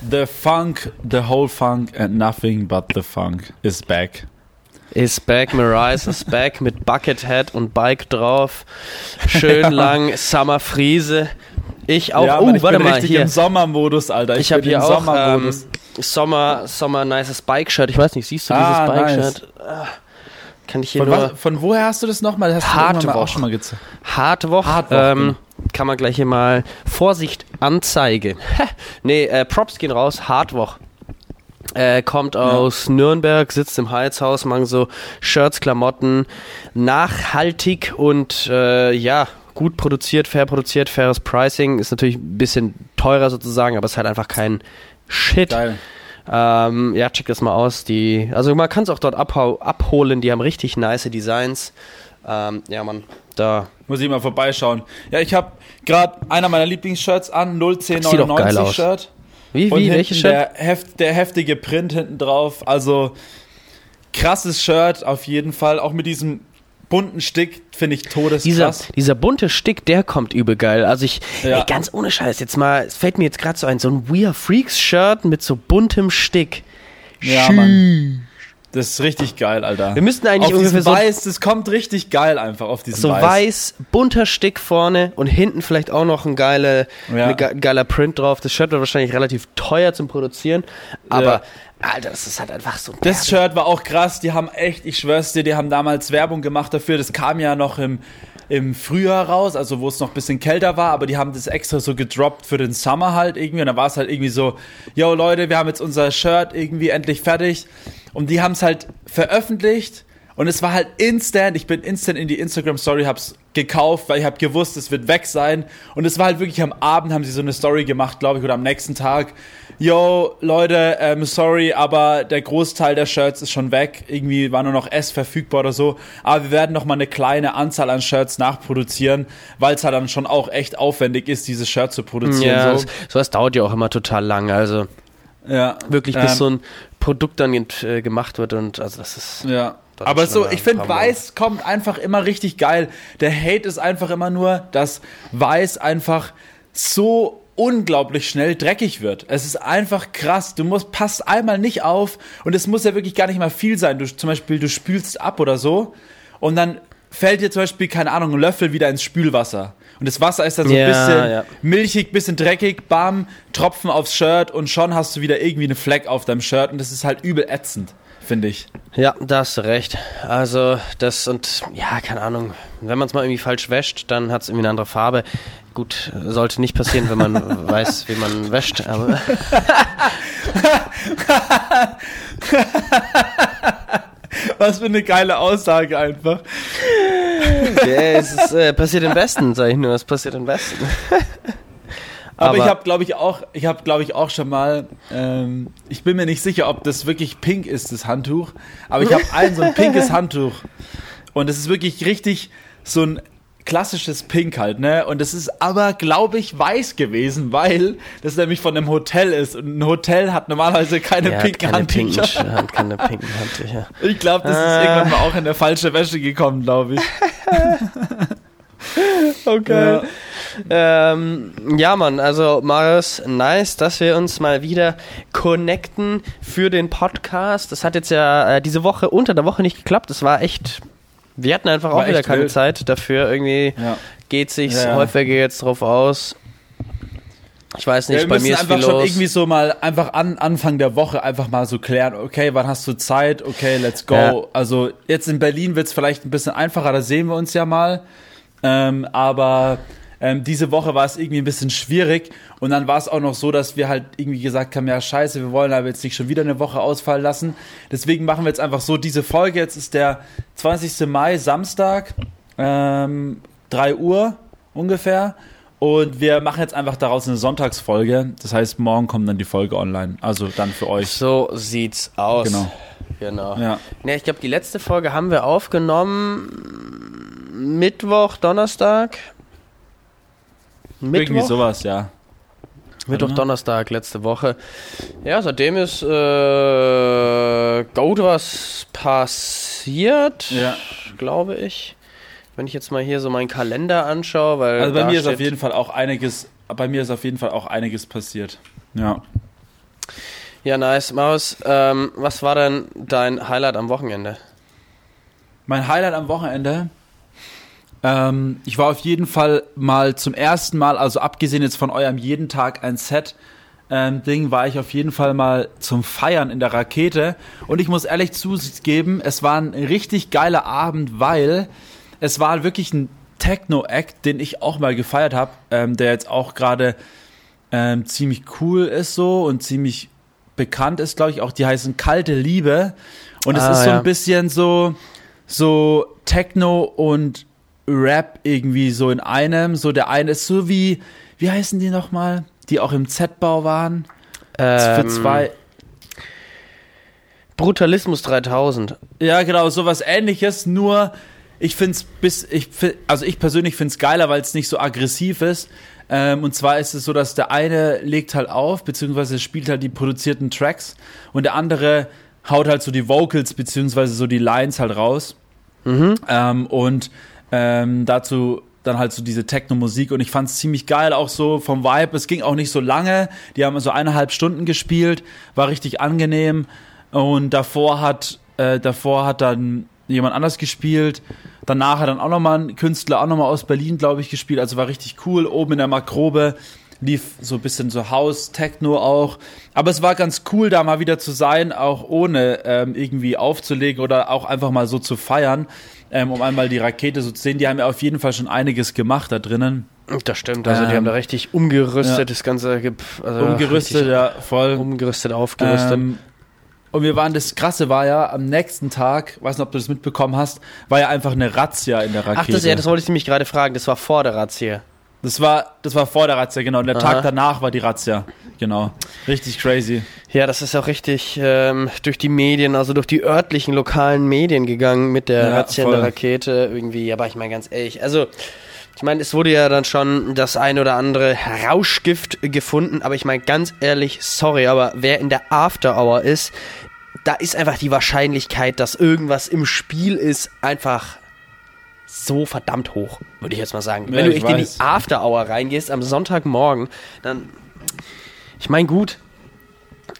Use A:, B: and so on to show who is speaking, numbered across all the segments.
A: The funk, the whole funk and nothing but the funk is back.
B: Is back, Mariah is back mit Buckethead und Bike drauf. Schön ja. lang, Summer Friese. Ich auch.
A: Ja,
B: oh,
A: ich warte mal, hier. im Sommermodus, Alter.
B: Ich, ich habe hier auch ähm, Sommer, Sommer nices Bike-Shirt. Ich weiß nicht, siehst du ah, dieses Bike-Shirt? Nice. Ah, kann ich hier
A: von,
B: nur.
A: Was, von woher hast du das nochmal?
B: Hast du auch schon mal gezeigt. Hartwoch. Hartwoch ähm. Kann man gleich hier mal Vorsicht Anzeige. nee, äh, Props gehen raus. Hartwoch. Äh, kommt aus ja. Nürnberg, sitzt im Heizhaus, machen so Shirts, Klamotten, nachhaltig und äh, ja, gut produziert, fair produziert, faires Pricing. Ist natürlich ein bisschen teurer sozusagen, aber es ist halt einfach kein Shit. Geil. Ähm, ja, check das mal aus. Die, also man kann es auch dort abholen. Die haben richtig nice Designs. Ähm, ja, man, da.
A: Muss ich mal vorbeischauen. Ja, ich habe gerade einer meiner Lieblingsshirts an, 01099 Shirt.
B: Wie, wie, welches Shirt?
A: Der, heft, der heftige Print hinten drauf. Also krasses Shirt auf jeden Fall. Auch mit diesem bunten Stick finde ich todeskrass.
B: Dieser, dieser bunte Stick, der kommt übel geil. Also ich, ja. ey, ganz ohne Scheiß, jetzt mal, es fällt mir jetzt gerade so ein, so ein We Are Freaks Shirt mit so buntem Stick.
A: Ja, Schü Mann. Das ist richtig geil, Alter.
B: Wir müssten eigentlich
A: auf
B: ungefähr
A: so weiß, das kommt richtig geil einfach auf diesen
B: so weiß. weiß bunter Stick vorne und hinten vielleicht auch noch ein geile, ja. ge geiler Print drauf. Das Shirt wird wahrscheinlich relativ teuer zum Produzieren, aber ja. Alter, das ist halt einfach so.
A: Das Shirt war auch krass. Die haben echt, ich schwör's dir, die haben damals Werbung gemacht dafür. Das kam ja noch im, im Frühjahr raus, also wo es noch ein bisschen kälter war, aber die haben das extra so gedroppt für den Summer halt irgendwie. Und da war es halt irgendwie so, yo Leute, wir haben jetzt unser Shirt irgendwie endlich fertig. Und die haben es halt veröffentlicht und es war halt instant. Ich bin instant in die Instagram Story, hab's gekauft, weil ich habe gewusst, es wird weg sein. Und es war halt wirklich am Abend, haben sie so eine Story gemacht, glaube ich, oder am nächsten Tag. Yo, Leute, ähm, sorry, aber der Großteil der Shirts ist schon weg. Irgendwie war nur noch S verfügbar oder so. Aber wir werden noch mal eine kleine Anzahl an Shirts nachproduzieren, weil es halt dann schon auch echt aufwendig ist, diese Shirts zu produzieren.
B: Ja, so. sowas dauert ja auch immer total lang. Also ja, wirklich bis ähm, so ein Produkt dann äh, gemacht wird und also das ist.
A: Ja. Aber so, ich finde, Weiß kommt einfach immer richtig geil. Der Hate ist einfach immer nur, dass Weiß einfach so unglaublich schnell dreckig wird. Es ist einfach krass. Du musst, passt einmal nicht auf und es muss ja wirklich gar nicht mal viel sein. Du, zum Beispiel, du spülst ab oder so und dann fällt dir zum Beispiel, keine Ahnung, ein Löffel wieder ins Spülwasser. Und das Wasser ist dann so ein ja, bisschen ja. milchig, bisschen dreckig, bam, Tropfen aufs Shirt und schon hast du wieder irgendwie eine Fleck auf deinem Shirt und das ist halt übel ätzend finde ich.
B: Ja, da hast du recht. Also das und ja, keine Ahnung, wenn man es mal irgendwie falsch wäscht, dann hat es irgendwie eine andere Farbe. Gut, sollte nicht passieren, wenn man weiß, wie man wäscht, aber
A: Was für eine geile Aussage einfach.
B: Ja, es ist, äh, passiert im Besten, sag ich nur, es passiert im Besten.
A: Aber, aber ich habe, glaube ich, auch, ich habe, glaube ich, auch schon mal, ähm, ich bin mir nicht sicher, ob das wirklich pink ist, das Handtuch. Aber ich habe ein so ein pinkes Handtuch. Und es ist wirklich richtig so ein klassisches Pink halt, ne? Und es ist aber, glaube ich, weiß gewesen, weil das nämlich von einem Hotel ist. Und ein Hotel hat normalerweise keine ja, pinken keine Handtücher.
B: Pinken, hat keine pinken Handtücher.
A: Ich glaube, das ah. ist irgendwann mal auch in der falsche Wäsche gekommen, glaube ich.
B: okay. Ja. Ähm, ja, Mann, also Marius, nice, dass wir uns mal wieder connecten für den Podcast. Das hat jetzt ja äh, diese Woche unter der Woche nicht geklappt. Das war echt. Wir hatten einfach war auch wieder keine wild. Zeit dafür. Irgendwie ja. geht sich's ja. häufiger jetzt drauf aus. Ich weiß nicht, ja, bei mir ist
A: einfach
B: schon
A: irgendwie so mal einfach an Anfang der Woche einfach mal so klären, okay, wann hast du Zeit? Okay, let's go. Ja. Also jetzt in Berlin wird's vielleicht ein bisschen einfacher, da sehen wir uns ja mal. Ähm, aber ähm, diese Woche war es irgendwie ein bisschen schwierig und dann war es auch noch so, dass wir halt irgendwie gesagt haben, ja scheiße, wir wollen aber jetzt nicht schon wieder eine Woche ausfallen lassen. Deswegen machen wir jetzt einfach so diese Folge. Jetzt ist der 20. Mai, Samstag, ähm, 3 Uhr ungefähr. Und wir machen jetzt einfach daraus eine Sonntagsfolge. Das heißt, morgen kommt dann die Folge online. Also dann für euch.
B: So sieht's aus.
A: Genau.
B: Genau. Ja. Ne, ich glaube, die letzte Folge haben wir aufgenommen Mittwoch, Donnerstag.
A: Mittwoch? Irgendwie sowas, ja.
B: Mittwoch, Donnerstag, letzte Woche. Ja, seitdem ist äh, gut was passiert, ja. glaube ich. Wenn ich jetzt mal hier so meinen Kalender anschaue, weil.
A: Also bei mir ist auf jeden Fall auch einiges, bei mir ist auf jeden Fall auch einiges passiert. Ja.
B: Ja, nice. Maus, ähm, was war denn dein Highlight am Wochenende?
A: Mein Highlight am Wochenende? Ähm, ich war auf jeden Fall mal zum ersten Mal, also abgesehen jetzt von eurem jeden Tag ein Set, ähm, Ding war ich auf jeden Fall mal zum Feiern in der Rakete. Und ich muss ehrlich zugeben, es war ein richtig geiler Abend, weil es war wirklich ein Techno-Act, den ich auch mal gefeiert habe, ähm, der jetzt auch gerade ähm, ziemlich cool ist so und ziemlich bekannt ist, glaube ich, auch die heißen Kalte Liebe. Und es ah, ist so ja. ein bisschen so, so Techno und Rap irgendwie so in einem. So der eine ist so wie, wie heißen die nochmal? Die auch im Z-Bau waren.
B: Ähm, für zwei. Brutalismus 3000.
A: Ja, genau, sowas ähnliches, nur ich finde es bis, ich, also ich persönlich finde es geiler, weil es nicht so aggressiv ist. Ähm, und zwar ist es so, dass der eine legt halt auf, beziehungsweise spielt halt die produzierten Tracks und der andere haut halt so die Vocals, beziehungsweise so die Lines halt raus. Mhm. Ähm, und ähm, dazu dann halt so diese Techno-Musik und ich fand es ziemlich geil, auch so vom Vibe. Es ging auch nicht so lange, die haben so eineinhalb Stunden gespielt, war richtig angenehm und davor hat, äh, davor hat dann jemand anders gespielt. Danach hat dann auch nochmal ein Künstler, auch nochmal aus Berlin, glaube ich, gespielt. Also war richtig cool. Oben in der Makrobe lief so ein bisschen so House, Techno auch. Aber es war ganz cool, da mal wieder zu sein, auch ohne ähm, irgendwie aufzulegen oder auch einfach mal so zu feiern, ähm, um einmal die Rakete so zu sehen. Die haben ja auf jeden Fall schon einiges gemacht da drinnen.
B: Das stimmt, also ähm, die haben da richtig umgerüstet,
A: ja.
B: das Ganze
A: also umgerüstet, ja, voll.
B: Umgerüstet, aufgerüstet. Ähm,
A: und wir waren, das Krasse war ja, am nächsten Tag, weiß nicht, ob du das mitbekommen hast, war ja einfach eine Razzia in der Rakete.
B: Ach, das, ja, das wollte ich nämlich gerade fragen, das war vor der Razzia.
A: Das war, das war vor der Razzia, genau. Und der Aha. Tag danach war die Razzia. Genau. Richtig crazy.
B: Ja, das ist auch richtig ähm, durch die Medien, also durch die örtlichen, lokalen Medien gegangen mit der ja, Razzia in der Rakete irgendwie. Aber ich meine ganz ehrlich, also ich meine, es wurde ja dann schon das ein oder andere Rauschgift gefunden, aber ich meine ganz ehrlich, sorry, aber wer in der After Hour ist, da ist einfach die Wahrscheinlichkeit, dass irgendwas im Spiel ist, einfach so verdammt hoch, würde ich jetzt mal sagen. Ja, Wenn du echt in die After Hour reingehst am Sonntagmorgen, dann ich meine gut,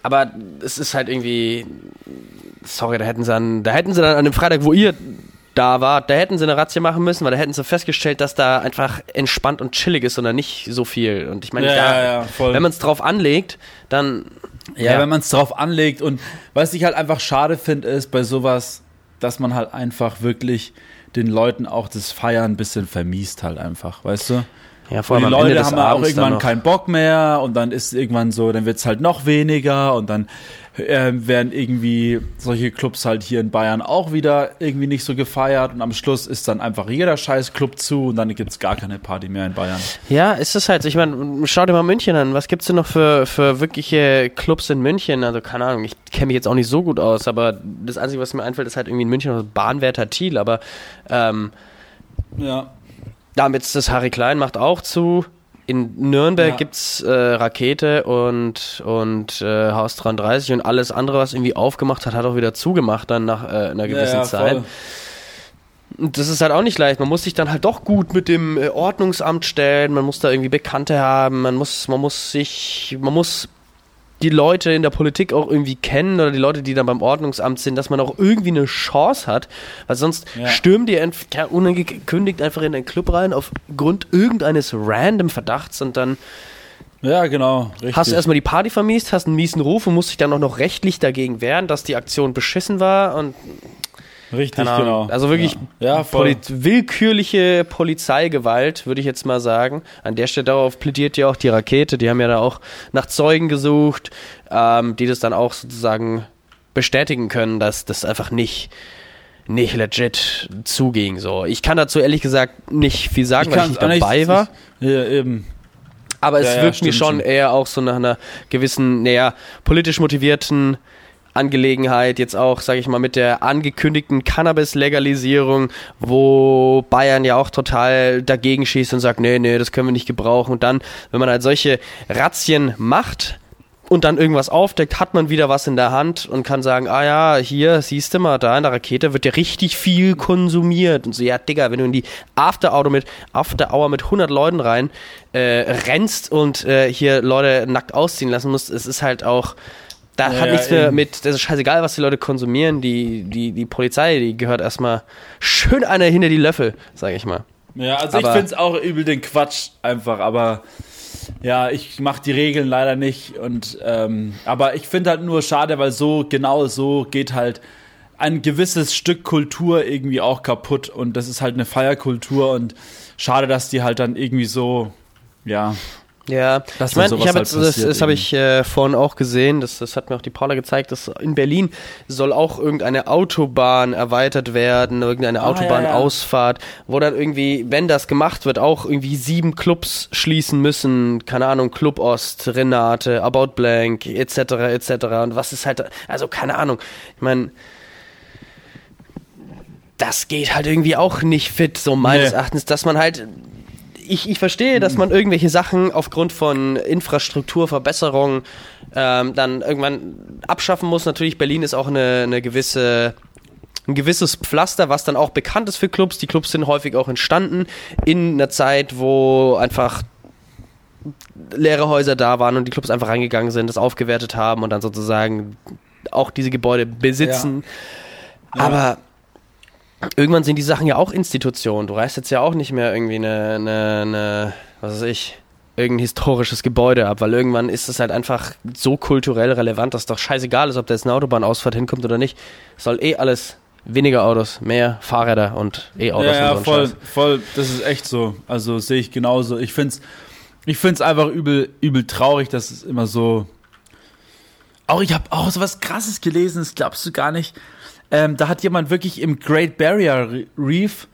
B: aber es ist halt irgendwie sorry, da hätten sie dann da hätten sie dann an dem Freitag, wo ihr da war, da hätten sie eine Razzia machen müssen, weil da hätten sie festgestellt, dass da einfach entspannt und chillig ist und da nicht so viel. Und ich meine, ja, ja, ja, wenn man es drauf anlegt, dann.
A: Ja, wenn man es drauf anlegt und was ich halt einfach schade finde, ist bei sowas, dass man halt einfach wirklich den Leuten auch das Feiern ein bisschen vermiest halt einfach, weißt du? Ja, vor allem und die Leute haben auch irgendwann keinen Bock mehr und dann ist irgendwann so, dann wird es halt noch weniger und dann äh, werden irgendwie solche Clubs halt hier in Bayern auch wieder irgendwie nicht so gefeiert und am Schluss ist dann einfach jeder scheiß Club zu und dann gibt es gar keine Party mehr in Bayern.
B: Ja, ist es halt. Ich meine, schau dir mal München an. Was gibt es denn noch für, für wirkliche Clubs in München? Also keine Ahnung, ich kenne mich jetzt auch nicht so gut aus, aber das Einzige, was mir einfällt, ist halt irgendwie in München Bahnwärter Thiel, aber ähm, ja. Damit ist das Harry Klein macht auch zu in Nürnberg ja. gibt's äh, Rakete und, und äh, Haus 33 und alles andere, was irgendwie aufgemacht hat, hat auch wieder zugemacht dann nach äh, einer gewissen ja, ja, Zeit. Voll. Und das ist halt auch nicht leicht. Man muss sich dann halt doch gut mit dem äh, Ordnungsamt stellen, man muss da irgendwie Bekannte haben, man muss, man muss sich, man muss die Leute in der Politik auch irgendwie kennen oder die Leute, die dann beim Ordnungsamt sind, dass man auch irgendwie eine Chance hat, weil sonst ja. stürmen die ja, unangekündigt einfach in den Club rein aufgrund irgendeines random Verdachts und dann
A: ja, genau.
B: Richtig. Hast du erstmal die Party vermiest, hast einen miesen Ruf und musst dich dann auch noch rechtlich dagegen wehren, dass die Aktion beschissen war und
A: Richtig, genau.
B: Also wirklich ja. Ja, Poli willkürliche Polizeigewalt, würde ich jetzt mal sagen. An der Stelle darauf plädiert ja auch die Rakete. Die haben ja da auch nach Zeugen gesucht, ähm, die das dann auch sozusagen bestätigen können, dass das einfach nicht nicht legit zuging. So, ich kann dazu ehrlich gesagt nicht viel sagen, ich weil ich nicht dabei nicht, war.
A: Ich, ja, eben.
B: Aber es ja, wirkt mir schon, schon eher auch so nach einer gewissen, naja, politisch motivierten Angelegenheit, jetzt auch, sage ich mal, mit der angekündigten Cannabis-Legalisierung, wo Bayern ja auch total dagegen schießt und sagt, nee, nee, das können wir nicht gebrauchen. Und dann, wenn man halt solche Razzien macht, und dann irgendwas aufdeckt, hat man wieder was in der Hand und kann sagen, ah ja, hier, siehst du mal, da in der Rakete wird ja richtig viel konsumiert. Und so, ja, Digga, wenn du in die After Hour mit, After Hour mit 100 Leuten rein äh, rennst und äh, hier Leute nackt ausziehen lassen musst, es ist halt auch, Da ja, hat nichts mehr mit, das ist scheißegal, was die Leute konsumieren. Die, die, die Polizei, die gehört erstmal schön einer hinter die Löffel, sag ich mal.
A: Ja, also aber ich finde es auch übel den Quatsch einfach, aber ja, ich mache die Regeln leider nicht. Und ähm, aber ich finde halt nur schade, weil so genau so geht halt ein gewisses Stück Kultur irgendwie auch kaputt. Und das ist halt eine Feierkultur und schade, dass die halt dann irgendwie so, ja,
B: ja, das ich meine, ich habe halt das, das habe ich äh, vorhin auch gesehen, das, das hat mir auch die Paula gezeigt, dass in Berlin soll auch irgendeine Autobahn erweitert werden, irgendeine ah, Autobahnausfahrt, ja, ja. wo dann irgendwie, wenn das gemacht wird, auch irgendwie sieben Clubs schließen müssen, keine Ahnung, Club Ost, Renate, About Blank, etc., etc. Und was ist halt, also keine Ahnung, ich meine, das geht halt irgendwie auch nicht fit, so meines nee. Erachtens, dass man halt ich, ich verstehe, dass man irgendwelche Sachen aufgrund von Infrastrukturverbesserungen ähm, dann irgendwann abschaffen muss. Natürlich, Berlin ist auch eine, eine gewisse ein gewisses Pflaster, was dann auch bekannt ist für Clubs. Die Clubs sind häufig auch entstanden in einer Zeit, wo einfach leere Häuser da waren und die Clubs einfach reingegangen sind, das aufgewertet haben und dann sozusagen auch diese Gebäude besitzen. Ja. Ja. Aber irgendwann sind die Sachen ja auch Institutionen. Du reißt jetzt ja auch nicht mehr irgendwie eine, eine, eine was weiß ich, irgendein historisches Gebäude ab, weil irgendwann ist es halt einfach so kulturell relevant, dass doch scheißegal ist, ob da jetzt eine Autobahnausfahrt hinkommt oder nicht. soll eh alles weniger Autos, mehr Fahrräder und E-Autos.
A: Ja, ja
B: und
A: so voll, Scheiß. voll, das ist echt so. Also sehe ich genauso. Ich finde es ich find's einfach übel, übel traurig, dass es immer so. Auch ich habe auch so was Krasses gelesen, das glaubst du gar nicht. Ähm, da hat jemand wirklich im Great Barrier Reef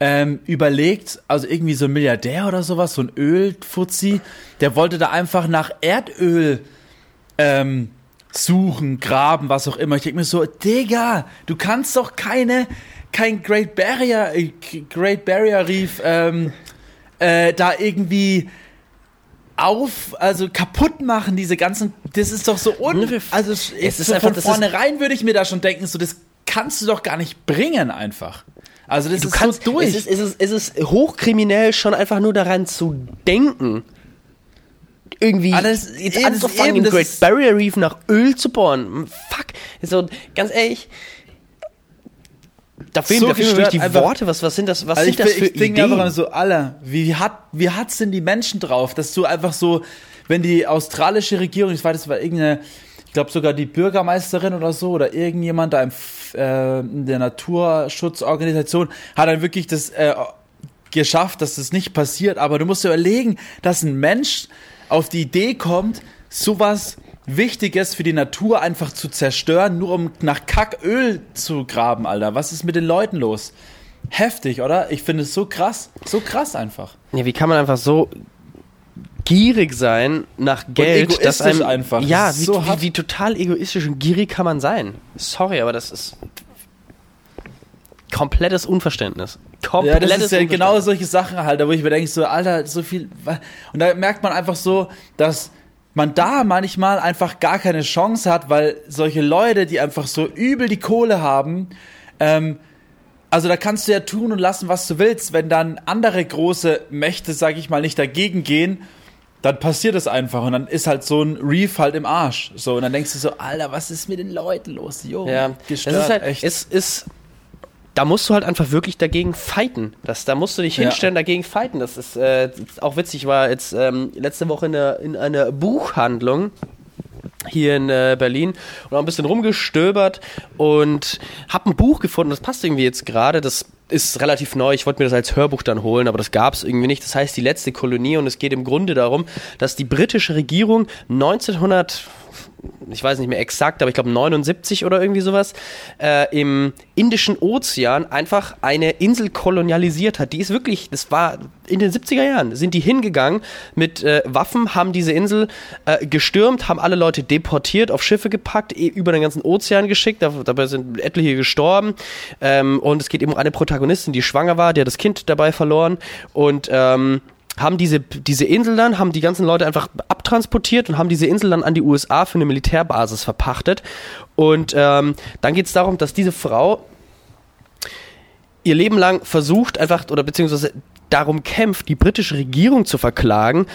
A: ähm, überlegt, also irgendwie so ein Milliardär oder sowas, so ein Ölfuzzi, der wollte da einfach nach Erdöl ähm, suchen, graben, was auch immer. Ich denke mir so, Digga, du kannst doch keine, kein Great Barrier, äh, Great Barrier Reef ähm, äh, da irgendwie auf, also kaputt machen, diese ganzen, das ist doch so un, also es ist so einfach, von vornherein würde ich mir da schon denken, so das kannst du doch gar nicht bringen einfach. Also das du ist kannst, so durch.
B: Es ist, es, ist, es ist hochkriminell schon einfach nur daran zu denken. Irgendwie alles, jetzt anzufangen, im Great Barrier Reef nach Öl zu bohren. Fuck. So, ganz ehrlich, da fehlen, so da fehlen wirklich die einfach, Worte. Was, was sind das, was also sind das für ich Ideen? Ich denke einfach
A: so, Alter, wie hat, wie hat's denn die Menschen drauf, dass du einfach so, wenn die australische Regierung, ich weiß, das war irgendeine, ich glaube sogar die Bürgermeisterin oder so oder irgendjemand da im, äh, in der Naturschutzorganisation hat dann wirklich das äh, geschafft, dass das nicht passiert. Aber du musst dir überlegen, dass ein Mensch auf die Idee kommt, sowas Wichtiges für die Natur einfach zu zerstören, nur um nach Kacköl zu graben, Alter. Was ist mit den Leuten los? Heftig, oder? Ich finde es so krass. So krass einfach.
B: Ja, wie kann man einfach so gierig sein nach Geld, und
A: dass einem einfach.
B: Ja, wie, so wie, wie, total egoistisch und gierig kann man sein. Sorry, aber das ist komplettes Unverständnis.
A: Komplettes ja, das ist ja genau solche Sachen halt, wo ich mir denke so, Alter, so viel und da merkt man einfach so, dass man da manchmal einfach gar keine Chance hat, weil solche Leute, die einfach so übel die Kohle haben, ähm, also da kannst du ja tun und lassen, was du willst. Wenn dann andere große Mächte, sag ich mal, nicht dagegen gehen dann passiert es einfach und dann ist halt so ein Reef halt im Arsch. So, und dann denkst du so, Alter, was ist mit den Leuten los? Jo,
B: ja, gestört, das ist halt, echt. Es ist, da musst du halt einfach wirklich dagegen fighten. Das, da musst du dich hinstellen, ja. dagegen fighten. Das ist äh, auch witzig. Ich war jetzt ähm, letzte Woche in, der, in einer Buchhandlung hier in äh, Berlin und auch ein bisschen rumgestöbert und habe ein Buch gefunden, das passt irgendwie jetzt gerade, das ist relativ neu. Ich wollte mir das als Hörbuch dann holen, aber das gab es irgendwie nicht. Das heißt die letzte Kolonie und es geht im Grunde darum, dass die britische Regierung 1900 ich weiß nicht mehr exakt, aber ich glaube 79 oder irgendwie sowas, äh, im Indischen Ozean einfach eine Insel kolonialisiert hat. Die ist wirklich, das war in den 70er Jahren, sind die hingegangen mit äh, Waffen, haben diese Insel äh, gestürmt, haben alle Leute deportiert, auf Schiffe gepackt, e über den ganzen Ozean geschickt, dabei sind etliche gestorben. Ähm, und es geht eben um eine Protagonistin, die schwanger war, die hat das Kind dabei verloren und ähm, haben diese, diese Insel dann, haben die ganzen Leute einfach abtransportiert und haben diese Insel dann an die USA für eine Militärbasis verpachtet. Und ähm, dann geht es darum, dass diese Frau ihr Leben lang versucht, einfach, oder beziehungsweise darum kämpft, die britische Regierung zu verklagen,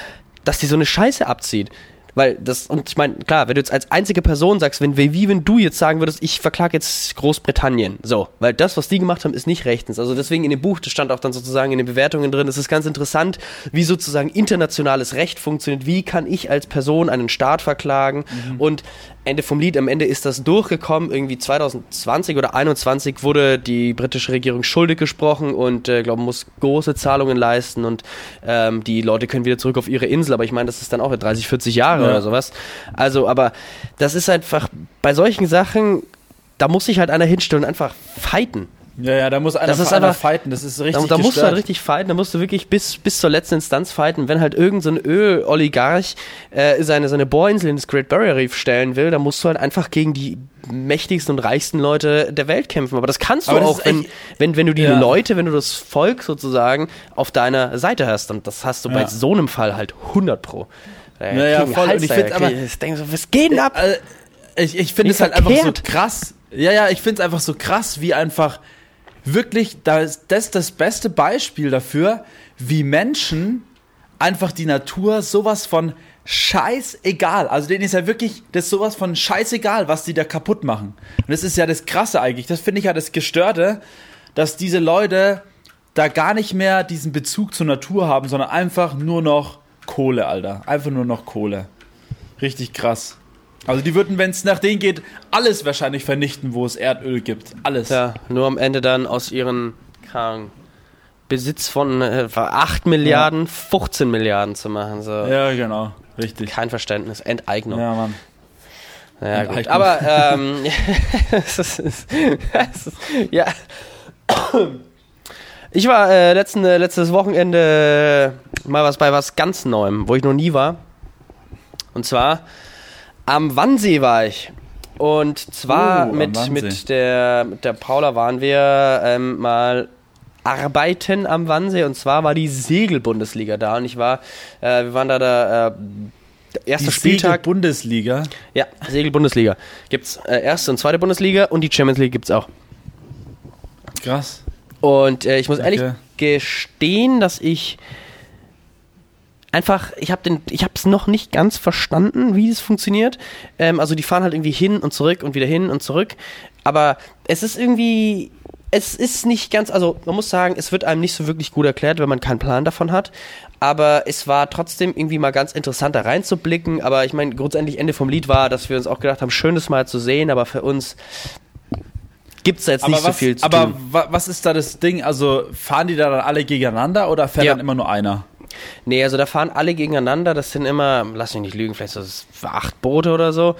B: dass die so eine Scheiße abzieht. Weil das, und ich meine, klar, wenn du jetzt als einzige Person sagst, wenn, wie wenn du jetzt sagen würdest, ich verklage jetzt Großbritannien, so, weil das, was die gemacht haben, ist nicht rechtens. Also deswegen in dem Buch, das stand auch dann sozusagen in den Bewertungen drin, es ist ganz interessant, wie sozusagen internationales Recht funktioniert, wie kann ich als Person einen Staat verklagen mhm. und Ende vom Lied, am Ende ist das durchgekommen. Irgendwie 2020 oder 2021 wurde die britische Regierung schuldig gesprochen und, äh, glaube muss große Zahlungen leisten und ähm, die Leute können wieder zurück auf ihre Insel. Aber ich meine, das ist dann auch 30, 40 Jahre ja. oder sowas. Also, aber das ist einfach bei solchen Sachen, da muss sich halt einer hinstellen und einfach fighten.
A: Ja, ja, da muss einer,
B: das ist einer
A: fighten, das ist richtig
B: Da, da musst du halt richtig fighten, da musst du wirklich bis, bis zur letzten Instanz fighten. Wenn halt irgendein so Öl-Oligarch äh, seine, seine Bohrinsel ins Great Barrier Reef stellen will, dann musst du halt einfach gegen die mächtigsten und reichsten Leute der Welt kämpfen. Aber das kannst du Aber auch, wenn, wenn, wenn du die ja. Leute, wenn du das Volk sozusagen auf deiner Seite hast. Und das hast du ja. bei so einem Fall halt 100 pro.
A: Äh, naja, voll. und ich finde aber,
B: ich denke so, was geht denn ab?
A: Äh, ich ich finde es halt einfach so krass. Ja, ja, ich finde es einfach so krass, wie einfach wirklich, das, das ist das beste Beispiel dafür, wie Menschen einfach die Natur sowas von scheißegal. Also denen ist ja wirklich das sowas von scheißegal, was die da kaputt machen. Und das ist ja das Krasse eigentlich. Das finde ich ja das Gestörte, dass diese Leute da gar nicht mehr diesen Bezug zur Natur haben, sondern einfach nur noch Kohle, Alter. Einfach nur noch Kohle. Richtig krass. Also die würden, wenn es nach denen geht, alles wahrscheinlich vernichten, wo es Erdöl gibt. Alles.
B: Ja, nur am Ende dann aus ihren Ahnung, Besitz von äh, 8 Milliarden, ja. 15 Milliarden zu machen. So.
A: Ja, genau. Richtig.
B: Kein Verständnis. Enteignung.
A: Ja, Mann.
B: Ja, gut. Aber, ähm, es ist, es ist, ja. Ich war äh, letzten, äh, letztes Wochenende mal was bei was ganz Neuem, wo ich noch nie war. Und zwar am Wannsee war ich. Und zwar uh, mit, mit, der, mit der Paula waren wir ähm, mal arbeiten am Wannsee und zwar war die Segelbundesliga da und ich war, äh, wir waren da der äh, erste die Spieltag.
A: Bundesliga.
B: Ja, Segelbundesliga. Gibt's äh, erste und zweite Bundesliga und die Champions League gibt's auch.
A: Krass.
B: Und äh, ich muss Danke. ehrlich gestehen, dass ich einfach, ich habe den, ich habe es noch nicht ganz verstanden, wie es funktioniert. Ähm, also die fahren halt irgendwie hin und zurück und wieder hin und zurück. Aber es ist irgendwie, es ist nicht ganz, also man muss sagen, es wird einem nicht so wirklich gut erklärt, wenn man keinen Plan davon hat. Aber es war trotzdem irgendwie mal ganz interessant, da reinzublicken. Aber ich meine, grundsätzlich Ende vom Lied war, dass wir uns auch gedacht haben, schön das mal zu sehen, aber für uns gibt es jetzt aber nicht was, so viel zu
A: aber tun. Aber was ist da das Ding? Also fahren die da dann alle gegeneinander oder fährt ja. dann immer nur einer?
B: Nee, also da fahren alle gegeneinander. Das sind immer, lass mich nicht lügen, vielleicht so acht Boote oder so.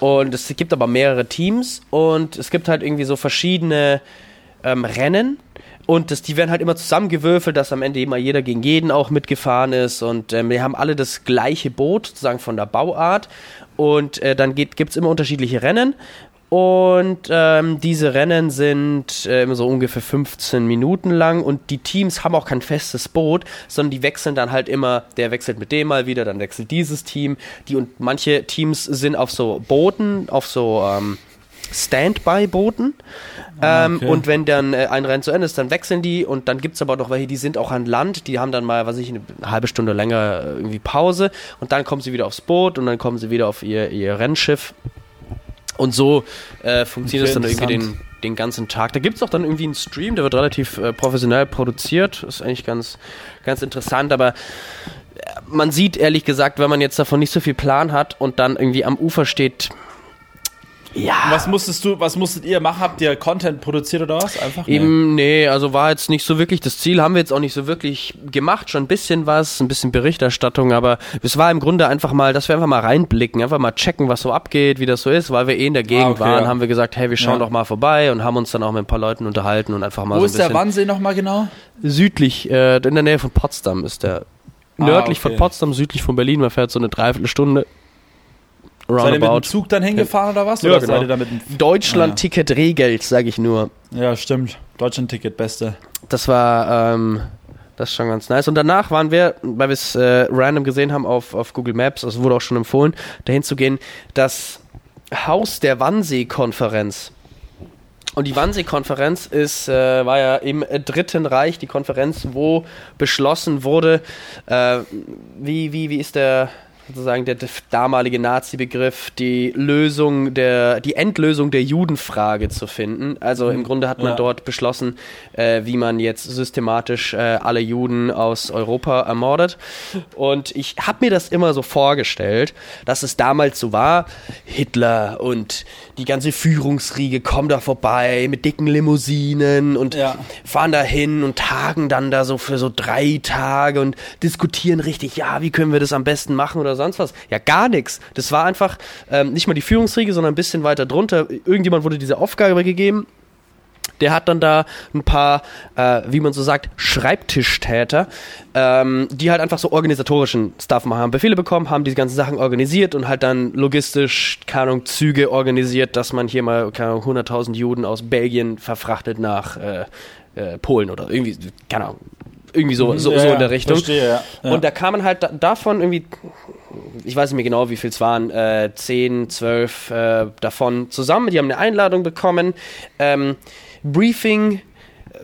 B: Und es gibt aber mehrere Teams und es gibt halt irgendwie so verschiedene ähm, Rennen. Und das, die werden halt immer zusammengewürfelt, dass am Ende immer jeder gegen jeden auch mitgefahren ist. Und ähm, wir haben alle das gleiche Boot, sozusagen von der Bauart. Und äh, dann gibt es immer unterschiedliche Rennen. Und ähm, diese Rennen sind äh, immer so ungefähr 15 Minuten lang und die Teams haben auch kein festes Boot, sondern die wechseln dann halt immer, der wechselt mit dem mal wieder, dann wechselt dieses Team. Die und manche Teams sind auf so Booten, auf so ähm, Standby-Booten. Ah, ähm, okay. Und wenn dann äh, ein Rennen zu Ende ist, dann wechseln die und dann gibt es aber noch welche, die sind auch an Land, die haben dann mal, was ich, eine halbe Stunde länger äh, irgendwie Pause und dann kommen sie wieder aufs Boot und dann kommen sie wieder auf ihr, ihr Rennschiff und so äh, funktioniert es dann irgendwie den, den ganzen Tag. Da gibt es auch dann irgendwie einen Stream, der wird relativ äh, professionell produziert. Ist eigentlich ganz, ganz interessant, aber äh, man sieht ehrlich gesagt, wenn man jetzt davon nicht so viel Plan hat und dann irgendwie am Ufer steht,
A: ja. Was musstest du, was musstet ihr machen? Habt ihr Content produziert oder was?
B: Einfach? Eben, nee. nee, also war jetzt nicht so wirklich das Ziel, haben wir jetzt auch nicht so wirklich gemacht, schon ein bisschen was, ein bisschen Berichterstattung, aber es war im Grunde einfach mal, dass wir einfach mal reinblicken, einfach mal checken, was so abgeht, wie das so ist, weil wir eh in der Gegend ah, okay, waren, ja. haben wir gesagt, hey, wir schauen ja. doch mal vorbei und haben uns dann auch mit ein paar Leuten unterhalten und einfach mal
A: Wo
B: so
A: ein ist der Wannsee nochmal genau?
B: Südlich, äh, in der Nähe von Potsdam ist der. Ah, Nördlich okay. von Potsdam, südlich von Berlin, man fährt so eine Dreiviertelstunde
A: Seid ihr mit dem Zug dann hingefahren oder was? Ja, oder
B: genau. seid ihr da mit Deutschland-Ticket ah, Rehgeld, sage ich nur.
A: Ja, stimmt. Deutschland-Ticket, beste.
B: Das war, ähm, das ist schon ganz nice. Und danach waren wir, weil wir es äh, random gesehen haben auf, auf Google Maps, also wurde auch schon empfohlen, dahin zu gehen, das Haus der Wannsee-Konferenz. Und die Wannsee-Konferenz ist, äh, war ja im Dritten Reich die Konferenz, wo beschlossen wurde, äh, wie, wie, wie ist der sozusagen der damalige Nazi-Begriff, die Lösung der, die Endlösung der Judenfrage zu finden. Also im Grunde hat man ja. dort beschlossen, äh, wie man jetzt systematisch äh, alle Juden aus Europa ermordet. Und ich habe mir das immer so vorgestellt, dass es damals so war, Hitler und die ganze Führungsriege kommen da vorbei mit dicken Limousinen und ja. fahren da hin und tagen dann da so für so drei Tage und diskutieren richtig, ja, wie können wir das am besten machen oder sonst was. Ja, gar nichts. Das war einfach ähm, nicht mal die Führungsriege, sondern ein bisschen weiter drunter. Irgendjemand wurde diese Aufgabe gegeben der hat dann da ein paar, äh, wie man so sagt, Schreibtischtäter, ähm, die halt einfach so organisatorischen Stuff machen, haben Befehle bekommen, haben diese ganzen Sachen organisiert und halt dann logistisch, keine Ahnung, Züge organisiert, dass man hier mal, keine Ahnung, 100.000 Juden aus Belgien verfrachtet nach äh, äh, Polen oder irgendwie, keine Ahnung, irgendwie so, so, ja, so in der Richtung. Verstehe, ja. Ja. Und da kam man halt davon irgendwie, ich weiß nicht mehr genau, wie viel es waren, äh, 10, 12 äh, davon zusammen. Die haben eine Einladung bekommen. Ähm, Briefing, äh,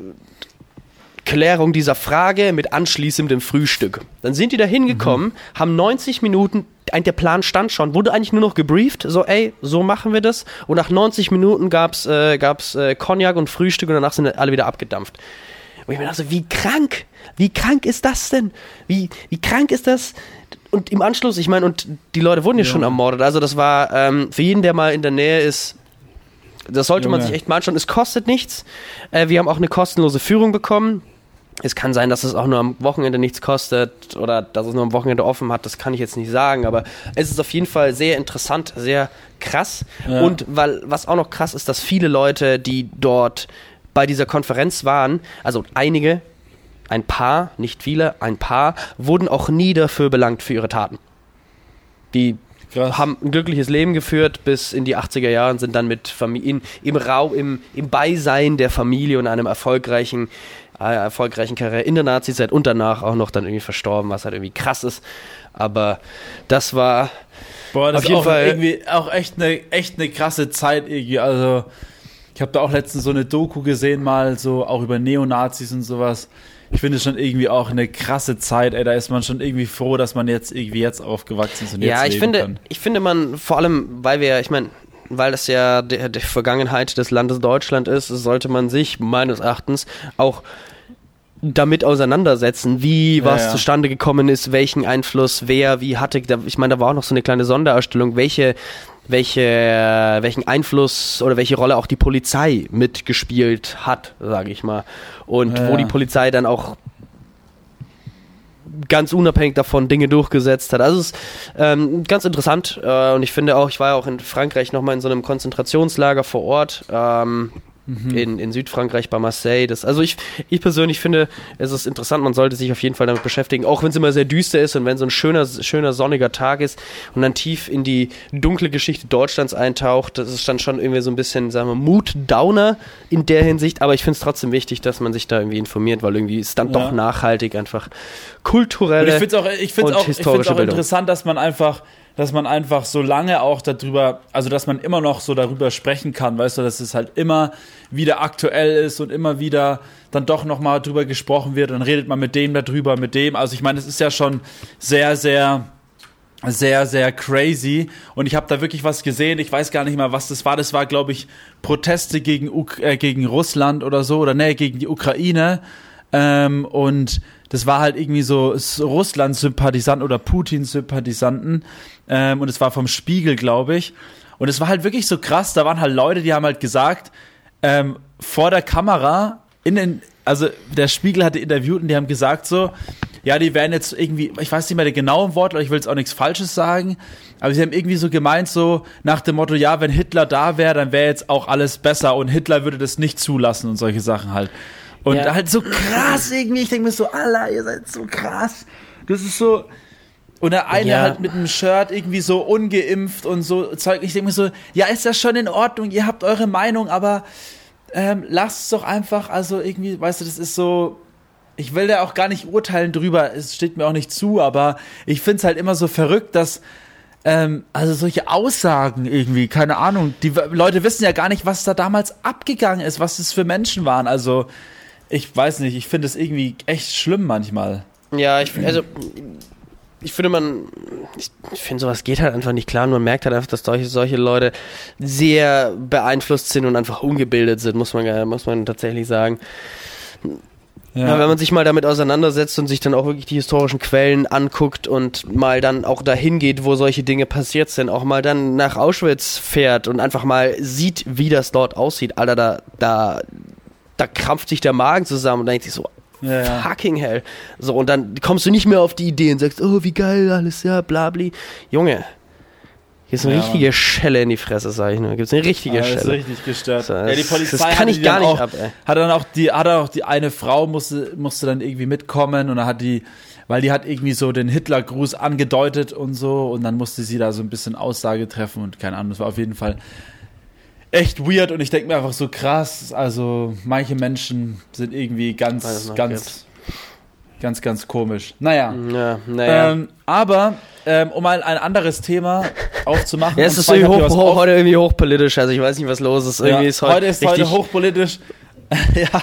B: Klärung dieser Frage mit anschließendem Frühstück. Dann sind die da hingekommen, mhm. haben 90 Minuten, der Plan stand schon, wurde eigentlich nur noch gebrieft, so ey, so machen wir das. Und nach 90 Minuten gab's, äh, gab's äh, Cognac und Frühstück und danach sind alle wieder abgedampft. Und ich mir dachte, wie krank, wie krank ist das denn? Wie, wie krank ist das? Und im Anschluss, ich meine, und die Leute wurden ja, ja schon ermordet. Also das war ähm, für jeden, der mal in der Nähe ist, das sollte Junge. man sich echt mal anschauen. Es kostet nichts. Äh, wir haben auch eine kostenlose Führung bekommen. Es kann sein, dass es auch nur am Wochenende nichts kostet oder dass es nur am Wochenende offen hat, das kann ich jetzt nicht sagen, aber es ist auf jeden Fall sehr interessant, sehr krass. Ja. Und weil, was auch noch krass ist, dass viele Leute, die dort bei dieser Konferenz waren, also einige, ein paar, nicht viele, ein paar, wurden auch nie dafür belangt für ihre Taten. Die Krass. haben ein glückliches Leben geführt bis in die 80er Jahre und sind dann mit Familien im Raum, im, im Beisein der Familie und einem erfolgreichen, äh, erfolgreichen Karriere in der Nazizeit und danach auch noch dann irgendwie verstorben, was halt irgendwie krass ist. Aber das war
A: Boah, das auf jeden Fall irgendwie auch echt eine echt eine krasse Zeit irgendwie. Also ich habe da auch letztens so eine Doku gesehen mal so auch über Neonazis und sowas ich finde es schon irgendwie auch eine krasse Zeit, ey. Da ist man schon irgendwie froh, dass man jetzt irgendwie jetzt aufgewachsen ist und
B: ja,
A: jetzt
B: ich finde,
A: kann.
B: ich finde man, vor allem, weil wir, ich meine, weil das ja die, die Vergangenheit des Landes Deutschland ist, sollte man sich meines Erachtens auch damit auseinandersetzen, wie was ja. zustande gekommen ist, welchen Einfluss wer wie hatte. Ich meine, da war auch noch so eine kleine Sonderausstellung, welche welche, welchen Einfluss oder welche Rolle auch die Polizei mitgespielt hat, sage ich mal. Und ja. wo die Polizei dann auch ganz unabhängig davon Dinge durchgesetzt hat. Also es ist ähm, ganz interessant äh, und ich finde auch, ich war ja auch in Frankreich nochmal in so einem Konzentrationslager vor Ort. Ähm, mhm. in, in Südfrankreich bei Marseille. Das, also ich, ich persönlich finde, es ist interessant, man sollte sich auf jeden Fall damit beschäftigen, auch wenn es immer sehr düster ist und wenn so ein schöner, schöner sonniger Tag ist und dann tief in die dunkle Geschichte Deutschlands eintaucht. Das ist dann schon irgendwie so ein bisschen, sagen wir, Mut-Downer in der Hinsicht, aber ich finde es trotzdem wichtig, dass man sich da irgendwie informiert, weil irgendwie ist dann ja. doch nachhaltig einfach kulturelle
A: und ich finde es auch, ich find's auch, ich find's auch interessant, dass man einfach dass man einfach so lange auch darüber, also dass man immer noch so darüber sprechen kann, weißt du, dass es halt immer wieder aktuell ist und immer wieder dann doch nochmal drüber gesprochen wird dann redet man mit dem darüber, mit dem. Also ich meine, es ist ja schon sehr, sehr, sehr, sehr crazy. Und ich habe da wirklich was gesehen. Ich weiß gar nicht mal, was das war. Das war, glaube ich, Proteste gegen, Uk äh, gegen Russland oder so, oder nee, gegen die Ukraine. Ähm, und das war halt irgendwie so Russland-Sympathisanten oder Putin-Sympathisanten. Ähm, und es war vom Spiegel, glaube ich. Und es war halt wirklich so krass. Da waren halt Leute, die haben halt gesagt, ähm, vor der Kamera, in den, also der Spiegel hatte interviewt und die haben gesagt so, ja, die werden jetzt irgendwie, ich weiß nicht mehr den genauen Wort, ich will jetzt auch nichts Falsches sagen, aber sie haben irgendwie so gemeint, so nach dem Motto, ja, wenn Hitler da wäre, dann wäre jetzt auch alles besser und Hitler würde das nicht zulassen und solche Sachen halt. Und ja. halt so krass irgendwie, ich denke mir so, Allah, ihr seid so krass. Das ist so, und der eine ja. halt mit einem Shirt irgendwie so ungeimpft und so Zeug. Ich denke mir so, ja, ist das schon in Ordnung, ihr habt eure Meinung, aber ähm, lasst es doch einfach, also irgendwie, weißt du, das ist so, ich will da auch gar nicht urteilen drüber, es steht mir auch nicht zu, aber ich finde es halt immer so verrückt, dass ähm, also solche Aussagen irgendwie, keine Ahnung, die Leute wissen ja gar nicht, was da damals abgegangen ist, was es für Menschen waren, also ich weiß nicht, ich finde es irgendwie echt schlimm manchmal.
B: Ja, ich, also ich finde man, ich finde sowas geht halt einfach nicht klar. Man merkt halt einfach, dass solche, solche Leute sehr beeinflusst sind und einfach ungebildet sind, muss man, muss man tatsächlich sagen. Ja. ja. wenn man sich mal damit auseinandersetzt und sich dann auch wirklich die historischen Quellen anguckt und mal dann auch dahin geht, wo solche Dinge passiert sind, auch mal dann nach Auschwitz fährt und einfach mal sieht, wie das dort aussieht, Alter, da, da, da krampft sich der Magen zusammen und denkt sich so, ja, ja. fucking hell. So, und dann kommst du nicht mehr auf die Idee und sagst, oh, wie geil alles, ja, blabli. Junge, hier ist eine ja, richtige. Schelle in die Fresse, sag ich nur. Gibt es eine richtige ah, Schelle. Das ist
A: richtig gestört.
B: So, ja, die Polizei das kann ich gar nicht
A: auch,
B: ab, ey.
A: Hat dann auch die, hat auch die eine Frau musste, musste dann irgendwie mitkommen und dann hat die, weil die hat irgendwie so den Hitlergruß angedeutet und so und dann musste sie da so ein bisschen Aussage treffen und keine Ahnung, das war auf jeden Fall echt weird und ich denke mir einfach so krass, also manche Menschen sind irgendwie ganz, ganz, ganz, ganz komisch. Naja.
B: Ja, naja.
A: Ähm, aber ähm, um mal ein anderes Thema aufzumachen.
B: ja, es ist irgendwie hoch, hoch, heute irgendwie hochpolitisch, also ich weiß nicht, was los ist. Irgendwie
A: ja,
B: ist heute,
A: heute ist heute hochpolitisch. ja,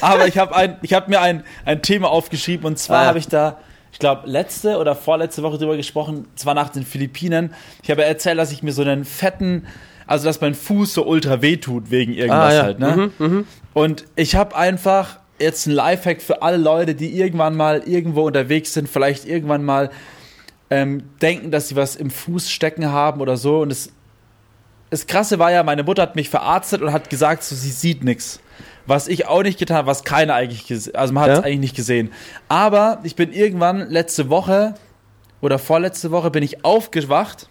A: aber ich habe ein, ich mir ein, ein Thema aufgeschrieben und zwar ah, habe ich da, ich glaube, letzte oder vorletzte Woche drüber gesprochen, zwar nach den Philippinen. Ich habe erzählt, dass ich mir so einen fetten, also dass mein Fuß so ultra wehtut wegen irgendwas ah, ja. halt, ne? Mhm, mh. Und ich habe einfach jetzt ein Lifehack für alle Leute, die irgendwann mal irgendwo unterwegs sind, vielleicht irgendwann mal ähm, denken, dass sie was im Fuß stecken haben oder so. Und das, das Krasse war ja, meine Mutter hat mich verarztet und hat gesagt, so, sie sieht nichts. Was ich auch nicht getan habe, was keiner eigentlich gesehen Also man hat es ja? eigentlich nicht gesehen. Aber ich bin irgendwann letzte Woche oder vorletzte Woche bin ich aufgewacht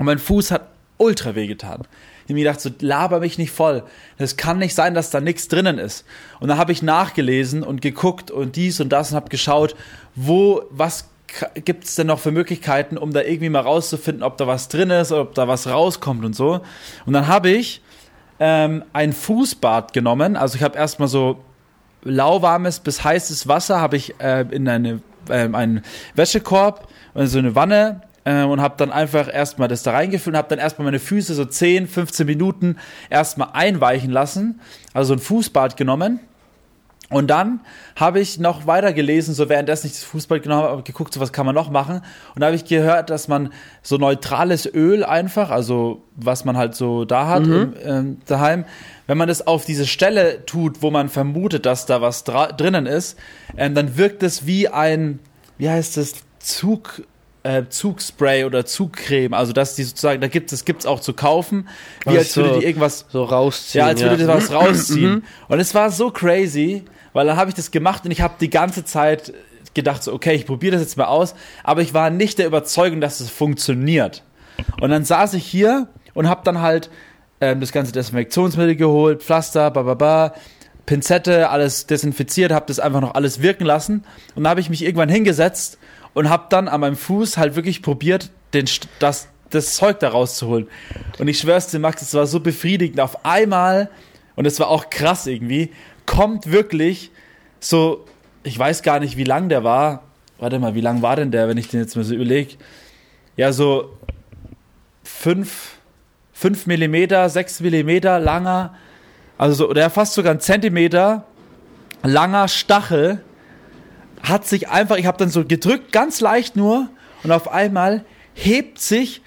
A: und mein Fuß hat ultra weh getan. Ich habe mir gedacht, so laber mich nicht voll. Das kann nicht sein, dass da nichts drinnen ist. Und dann habe ich nachgelesen und geguckt und dies und das und habe geschaut, wo, was gibt es denn noch für Möglichkeiten, um da irgendwie mal rauszufinden, ob da was drin ist ob da was rauskommt und so. Und dann habe ich ähm, ein Fußbad genommen. Also ich habe erstmal so lauwarmes bis heißes Wasser habe ich äh, in eine, äh, einen Wäschekorb so eine Wanne und habe dann einfach erstmal das da reingefüllt und habe dann erstmal meine Füße so 10, 15 Minuten erstmal einweichen lassen. Also ein Fußbad genommen und dann habe ich noch weiter gelesen, so währenddessen ich das Fußball genommen habe, geguckt, so was kann man noch machen. Und da habe ich gehört, dass man so neutrales Öl einfach, also was man halt so da hat mhm. im, äh, daheim, wenn man das auf diese Stelle tut, wo man vermutet, dass da was drinnen ist, äh, dann wirkt es wie ein, wie heißt es, Zug, äh, Zugspray oder Zugcreme, also dass die sozusagen, da gibt es gibt's auch zu kaufen, wie als würde die irgendwas
B: so rausziehen.
A: Ja, als würde ja. die was rausziehen. Mhm. Und es war so crazy, weil dann habe ich das gemacht und ich habe die ganze Zeit gedacht, so, okay, ich probiere das jetzt mal aus, aber ich war nicht der Überzeugung, dass es funktioniert. Und dann saß ich hier und habe dann halt ähm, das ganze Desinfektionsmittel geholt, Pflaster, bababa, Pinzette, alles desinfiziert, habe das einfach noch alles wirken lassen und dann habe ich mich irgendwann hingesetzt und habe dann an meinem Fuß halt wirklich probiert, den, das, das Zeug da rauszuholen. Und ich schwör's dir, Max, es war so befriedigend. Auf einmal, und es war auch krass irgendwie, kommt wirklich so, ich weiß gar nicht, wie lang der war. Warte mal, wie lang war denn der, wenn ich den jetzt mal so überlege? Ja, so fünf, fünf Millimeter, sechs Millimeter langer, also so, oder fast sogar ein Zentimeter langer Stachel hat sich einfach, ich habe dann so gedrückt, ganz leicht nur, und auf einmal hebt sich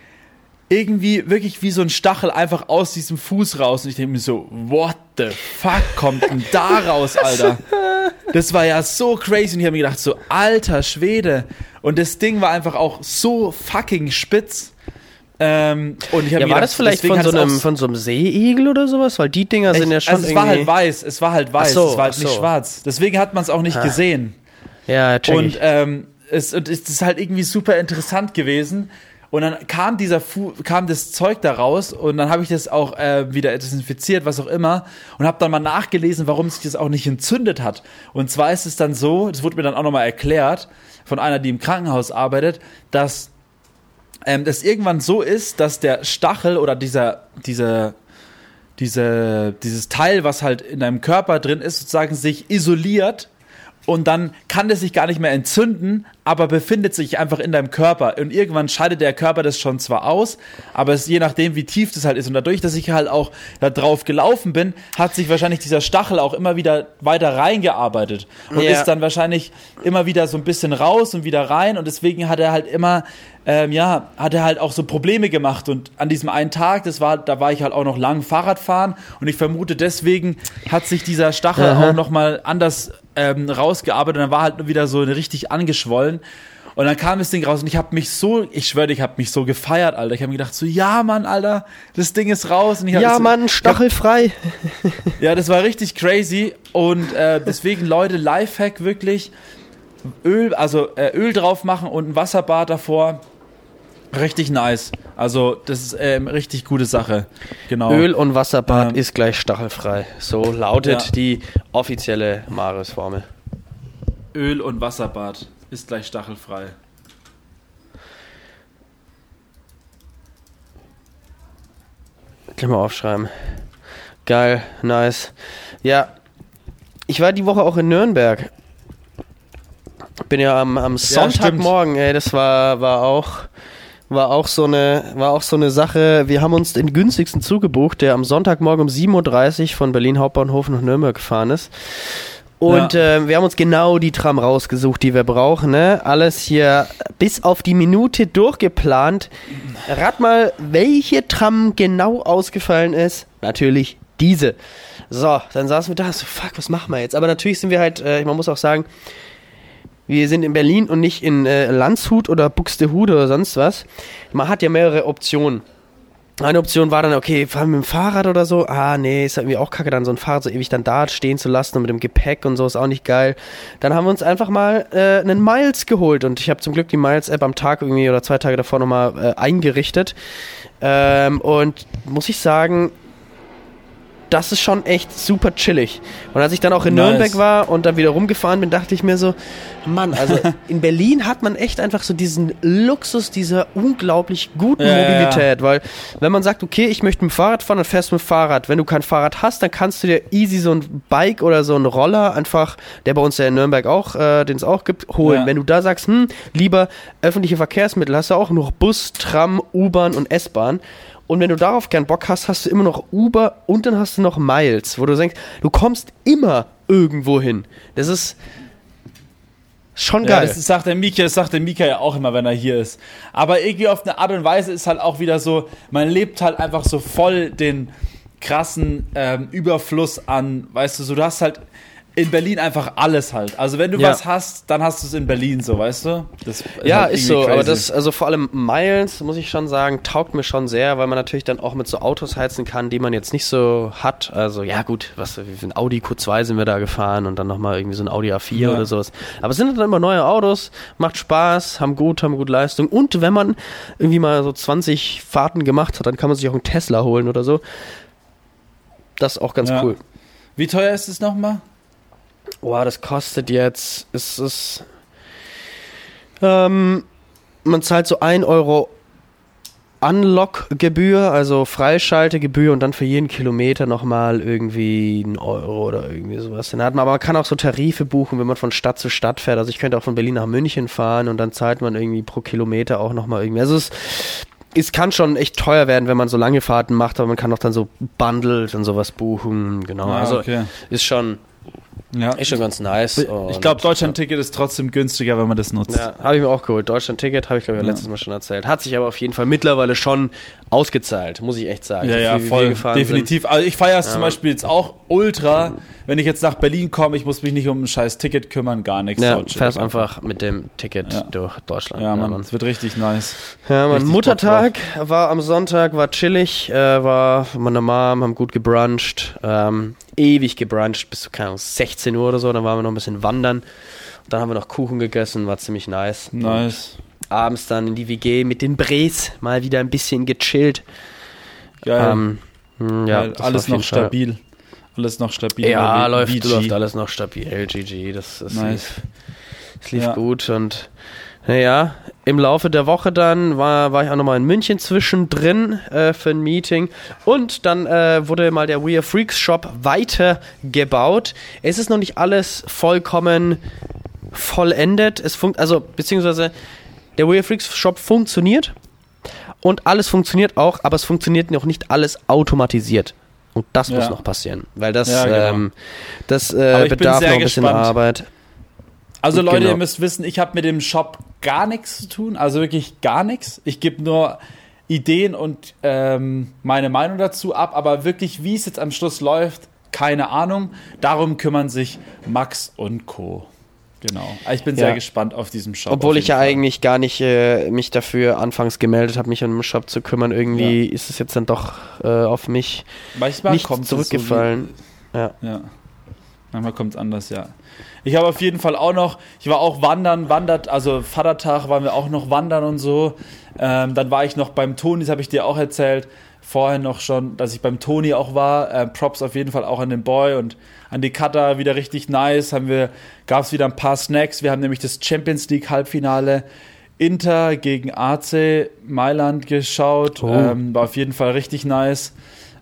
A: irgendwie wirklich wie so ein Stachel einfach aus diesem Fuß raus. Und ich denke mir so, what the fuck kommt denn da raus, Alter? Das war ja so crazy. Und ich habe mir gedacht, so, alter Schwede. Und das Ding war einfach auch so fucking spitz. Ähm, und ich
B: ja, war
A: gedacht,
B: das vielleicht von so, einem, von so einem Seeigel oder sowas? Weil die Dinger sind ja schon
A: also es war halt weiß, es war halt weiß, so, es war halt nicht so. schwarz. Deswegen hat man es auch nicht ha. gesehen.
B: Ja, check
A: Und ähm, es, und es ist halt irgendwie super interessant gewesen, und dann kam dieser Fu kam das Zeug da raus und dann habe ich das auch äh, wieder desinfiziert, was auch immer, und habe dann mal nachgelesen, warum sich das auch nicht entzündet hat. Und zwar ist es dann so, das wurde mir dann auch nochmal erklärt von einer, die im Krankenhaus arbeitet, dass ähm, das irgendwann so ist, dass der Stachel oder dieser, dieser diese, dieses Teil, was halt in deinem Körper drin ist, sozusagen sich isoliert und dann kann das sich gar nicht mehr entzünden, aber befindet sich einfach in deinem Körper. Und irgendwann scheidet der Körper das schon zwar aus, aber es je nachdem, wie tief das halt ist. Und dadurch, dass ich halt auch da drauf gelaufen bin, hat sich wahrscheinlich dieser Stachel auch immer wieder weiter reingearbeitet. Und ja. ist dann wahrscheinlich immer wieder so ein bisschen raus und wieder rein. Und deswegen hat er halt immer, ähm, ja, hat er halt auch so Probleme gemacht. Und an diesem einen Tag, das war, da war ich halt auch noch lang Fahrradfahren. Und ich vermute, deswegen hat sich dieser Stachel Aha. auch nochmal anders ähm, rausgearbeitet und dann war halt wieder so richtig angeschwollen. Und dann kam das Ding raus und ich habe mich so, ich schwöre, ich habe mich so gefeiert, Alter. Ich habe mir gedacht so, ja, Mann, Alter, das Ding ist raus. Und ich
B: ja, so, Mann, stachelfrei.
A: Hab, ja, das war richtig crazy. Und äh, deswegen, Leute, Lifehack wirklich, Öl, also äh, Öl drauf machen und ein Wasserbad davor. Richtig nice. Also, das ist ähm, richtig gute Sache. Genau.
B: Öl und Wasserbad ähm, ist gleich stachelfrei. So lautet ja. die offizielle Maris-Formel.
A: Öl und Wasserbad ist gleich stachelfrei.
B: Gleich mal aufschreiben. Geil, nice. Ja, ich war die Woche auch in Nürnberg. Bin ja am, am Sonntagmorgen, ey, das war, war auch war auch so eine, war auch so eine Sache. Wir haben uns den günstigsten zugebucht, der am Sonntagmorgen um 7.30 Uhr von Berlin Hauptbahnhof nach Nürnberg gefahren ist. Und ja. äh, wir haben uns genau die Tram rausgesucht, die wir brauchen. Ne? Alles hier bis auf die Minute durchgeplant. Rat mal, welche Tram genau ausgefallen ist. Natürlich diese. So, dann saßen wir da, so fuck, was machen wir jetzt? Aber natürlich sind wir halt, äh, man muss auch sagen, wir sind in Berlin und nicht in äh, Landshut oder Buxtehude oder sonst was. Man hat ja mehrere Optionen. Eine Option war dann, okay, fahren wir mit dem Fahrrad oder so. Ah, nee, ist irgendwie auch kacke, dann so ein Fahrrad so ewig dann da stehen zu lassen und mit dem Gepäck und so ist auch nicht geil. Dann haben wir uns einfach mal äh, einen Miles geholt und ich habe zum Glück die Miles-App am Tag irgendwie oder zwei Tage davor nochmal äh, eingerichtet. Ähm, und muss ich sagen, das ist schon echt super chillig. Und als ich dann auch in nice. Nürnberg war und dann wieder rumgefahren bin, dachte ich mir so, Mann, also in Berlin hat man echt einfach so diesen Luxus dieser unglaublich guten ja, Mobilität, ja. weil wenn man sagt, okay, ich möchte mit dem Fahrrad fahren, dann fährst du mit dem Fahrrad. Wenn du kein Fahrrad hast, dann kannst du dir easy so ein Bike oder so ein Roller einfach, der bei uns ja in Nürnberg auch, äh, den es auch gibt, holen. Ja. Wenn du da sagst, hm, lieber öffentliche Verkehrsmittel, hast du auch noch Bus, Tram, U-Bahn und S-Bahn. Und wenn du darauf keinen Bock hast, hast du immer noch Uber und dann hast du noch Miles, wo du denkst, du kommst immer irgendwo hin. Das ist schon geil.
A: Ja, das sagt der Mika, das sagt der Mika ja auch immer, wenn er hier ist. Aber irgendwie auf eine Art und Weise ist halt auch wieder so, man lebt halt einfach so voll den krassen ähm, Überfluss an, weißt du, so du hast halt in Berlin einfach alles halt. Also wenn du ja. was hast, dann hast du es in Berlin so, weißt du?
B: Das ist ja, halt ist so. Crazy. Aber das, also vor allem Miles, muss ich schon sagen, taugt mir schon sehr, weil man natürlich dann auch mit so Autos heizen kann, die man jetzt nicht so hat. Also ja gut, was, wie ein Audi Q2 sind wir da gefahren und dann nochmal irgendwie so ein Audi A4 ja. oder sowas. Aber es sind dann immer neue Autos, macht Spaß, haben gut, haben gut Leistung. Und wenn man irgendwie mal so 20 Fahrten gemacht hat, dann kann man sich auch einen Tesla holen oder so. Das ist auch ganz ja. cool.
A: Wie teuer ist es nochmal?
B: Boah, das kostet jetzt, ist es, ähm, man zahlt so 1 Euro Unlock-Gebühr, also Freischaltegebühr und dann für jeden Kilometer nochmal irgendwie ein Euro oder irgendwie sowas. Dann hat man, aber man kann auch so Tarife buchen, wenn man von Stadt zu Stadt fährt. Also ich könnte auch von Berlin nach München fahren und dann zahlt man irgendwie pro Kilometer auch nochmal irgendwie. Also es, es kann schon echt teuer werden, wenn man so lange Fahrten macht, aber man kann auch dann so Bundles und sowas buchen. Genau. Ah, also okay. ist schon ja. Ist schon ganz nice.
A: Ich glaube, Deutschland-Ticket ist trotzdem günstiger, wenn man das nutzt.
B: Ja, habe ich mir auch geholt. Deutschland-Ticket habe ich, glaube ich, ja. letztes Mal schon erzählt. Hat sich aber auf jeden Fall mittlerweile schon ausgezahlt, muss ich echt sagen.
A: Ja, ja, voll. Definitiv. Sind. Also ich feiere es ja. zum Beispiel jetzt auch ultra, wenn ich jetzt nach Berlin komme, ich muss mich nicht um ein scheiß Ticket kümmern, gar nichts.
B: Ja, fährst einfach mit dem Ticket ja. durch Deutschland.
A: Ja, Mann, es wird richtig nice.
B: Ja, Mann, Muttertag war am Sonntag, war chillig, äh, war meine Mom, haben gut gebruncht. Ähm, ewig gebruncht bis, keine Ahnung, 16 Uhr oder so. Dann waren wir noch ein bisschen wandern. Dann haben wir noch Kuchen gegessen, war ziemlich nice.
A: Nice.
B: Und abends dann in die WG mit den Brees mal wieder ein bisschen gechillt.
A: Geil. Ähm, hm, ja, alles noch stabil. Alles noch stabil.
B: Ja, läuft, läuft alles noch stabil. LGG, das, das nice. lief, das lief ja. gut und naja, im Laufe der Woche dann war, war ich auch nochmal in München zwischendrin äh, für ein Meeting und dann äh, wurde mal der We Are Freaks Shop weitergebaut. Es ist noch nicht alles vollkommen vollendet. Es funkt, also beziehungsweise der Weird Freaks Shop funktioniert und alles funktioniert auch, aber es funktioniert noch nicht alles automatisiert. Und das ja. muss noch passieren, weil das, ja, genau. ähm, das äh, bedarf noch ein bisschen gespannt. Arbeit.
A: Also Leute, genau. ihr müsst wissen, ich habe mit dem Shop gar nichts zu tun, also wirklich gar nichts. Ich gebe nur Ideen und ähm, meine Meinung dazu ab, aber wirklich, wie es jetzt am Schluss läuft, keine Ahnung. Darum kümmern sich Max und Co. Genau. Ich bin ja. sehr gespannt auf diesem Shop.
B: Obwohl ich ja Fall. eigentlich gar nicht äh, mich dafür anfangs gemeldet habe, mich um den Shop zu kümmern. Irgendwie ja. ist es jetzt dann doch äh, auf mich Manchmal nicht zurückgefallen.
A: So ja. ja. Manchmal kommt es anders, ja. Ich habe auf jeden Fall auch noch, ich war auch wandern, wandert, also Vatertag waren wir auch noch wandern und so. Ähm, dann war ich noch beim Toni, das habe ich dir auch erzählt, vorhin noch schon, dass ich beim Toni auch war. Äh, Props auf jeden Fall auch an den Boy und an die Cutter, wieder richtig nice. Haben wir, gab es wieder ein paar Snacks. Wir haben nämlich das Champions League Halbfinale Inter gegen AC Mailand geschaut. Oh. Ähm, war auf jeden Fall richtig nice.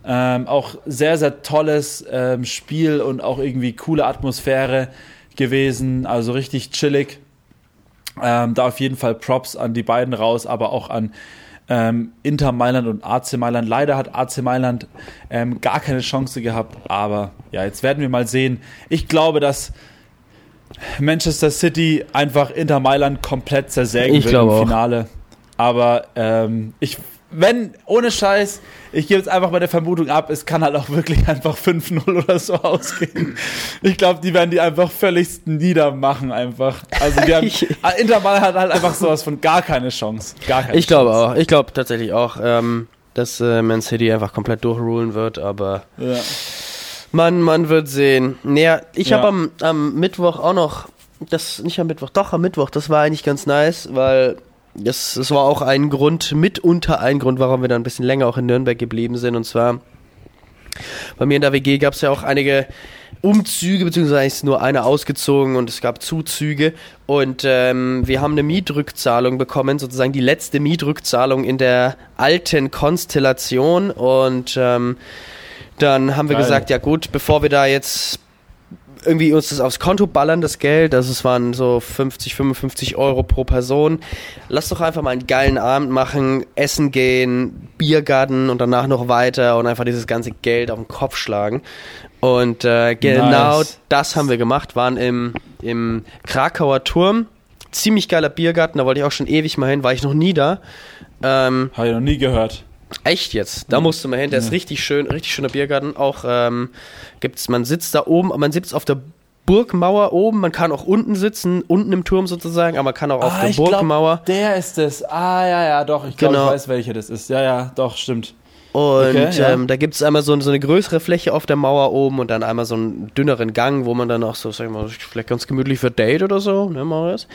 A: Ähm, auch sehr, sehr tolles ähm, Spiel und auch irgendwie coole Atmosphäre gewesen. Also richtig chillig. Ähm, da auf jeden Fall Props an die beiden raus, aber auch an ähm, Inter Mailand und AC Mailand. Leider hat AC Mailand ähm, gar keine Chance gehabt, aber ja, jetzt werden wir mal sehen. Ich glaube, dass Manchester City einfach Inter Mailand komplett zersägen
B: ich wird im
A: Finale. Auch. Aber ähm, ich wenn, ohne Scheiß, ich gebe jetzt einfach mal der Vermutung ab, es kann halt auch wirklich einfach 5-0 oder so ausgehen. Ich glaube, die werden die einfach völligst niedermachen einfach. Also die haben, Interball hat halt einfach sowas von gar keine Chance. Gar keine
B: ich glaube auch, ich glaube tatsächlich auch, ähm, dass äh, Man City einfach komplett durchrulen wird, aber ja. man, man wird sehen. Naja, ich ja. habe am, am Mittwoch auch noch, das, nicht am Mittwoch, doch am Mittwoch, das war eigentlich ganz nice, weil das, das war auch ein Grund, mitunter ein Grund, warum wir dann ein bisschen länger auch in Nürnberg geblieben sind. Und zwar bei mir in der WG gab es ja auch einige Umzüge, beziehungsweise ist nur einer ausgezogen und es gab Zuzüge. Und ähm, wir haben eine Mietrückzahlung bekommen, sozusagen die letzte Mietrückzahlung in der alten Konstellation. Und ähm, dann haben wir Geil. gesagt, ja gut, bevor wir da jetzt irgendwie uns das aufs Konto ballern, das Geld. Also es waren so 50, 55 Euro pro Person. Lass doch einfach mal einen geilen Abend machen, essen gehen, Biergarten und danach noch weiter und einfach dieses ganze Geld auf den Kopf schlagen. Und äh, genau nice. das haben wir gemacht, waren im, im Krakauer Turm. Ziemlich geiler Biergarten, da wollte ich auch schon ewig mal hin, war ich noch nie da.
A: Ähm, Habe ich noch nie gehört.
B: Echt jetzt? Da musst du mal hin. Der ist richtig schön, richtig schöner Biergarten. Auch ähm, gibt's, man sitzt da oben, man sitzt auf der Burgmauer oben, man kann auch unten sitzen, unten im Turm sozusagen, aber man kann auch auf ah, der Burgmauer.
A: Glaub, der ist es. Ah, ja, ja, doch. Ich glaube, genau. ich weiß, welcher das ist. Ja, ja, doch, stimmt.
B: Und okay, ja. ähm, da gibt es einmal so, so, eine größere Fläche auf der Mauer oben und dann einmal so einen dünneren Gang, wo man dann auch so, sag ich mal, vielleicht ganz gemütlich für Date oder so, ne, Marius?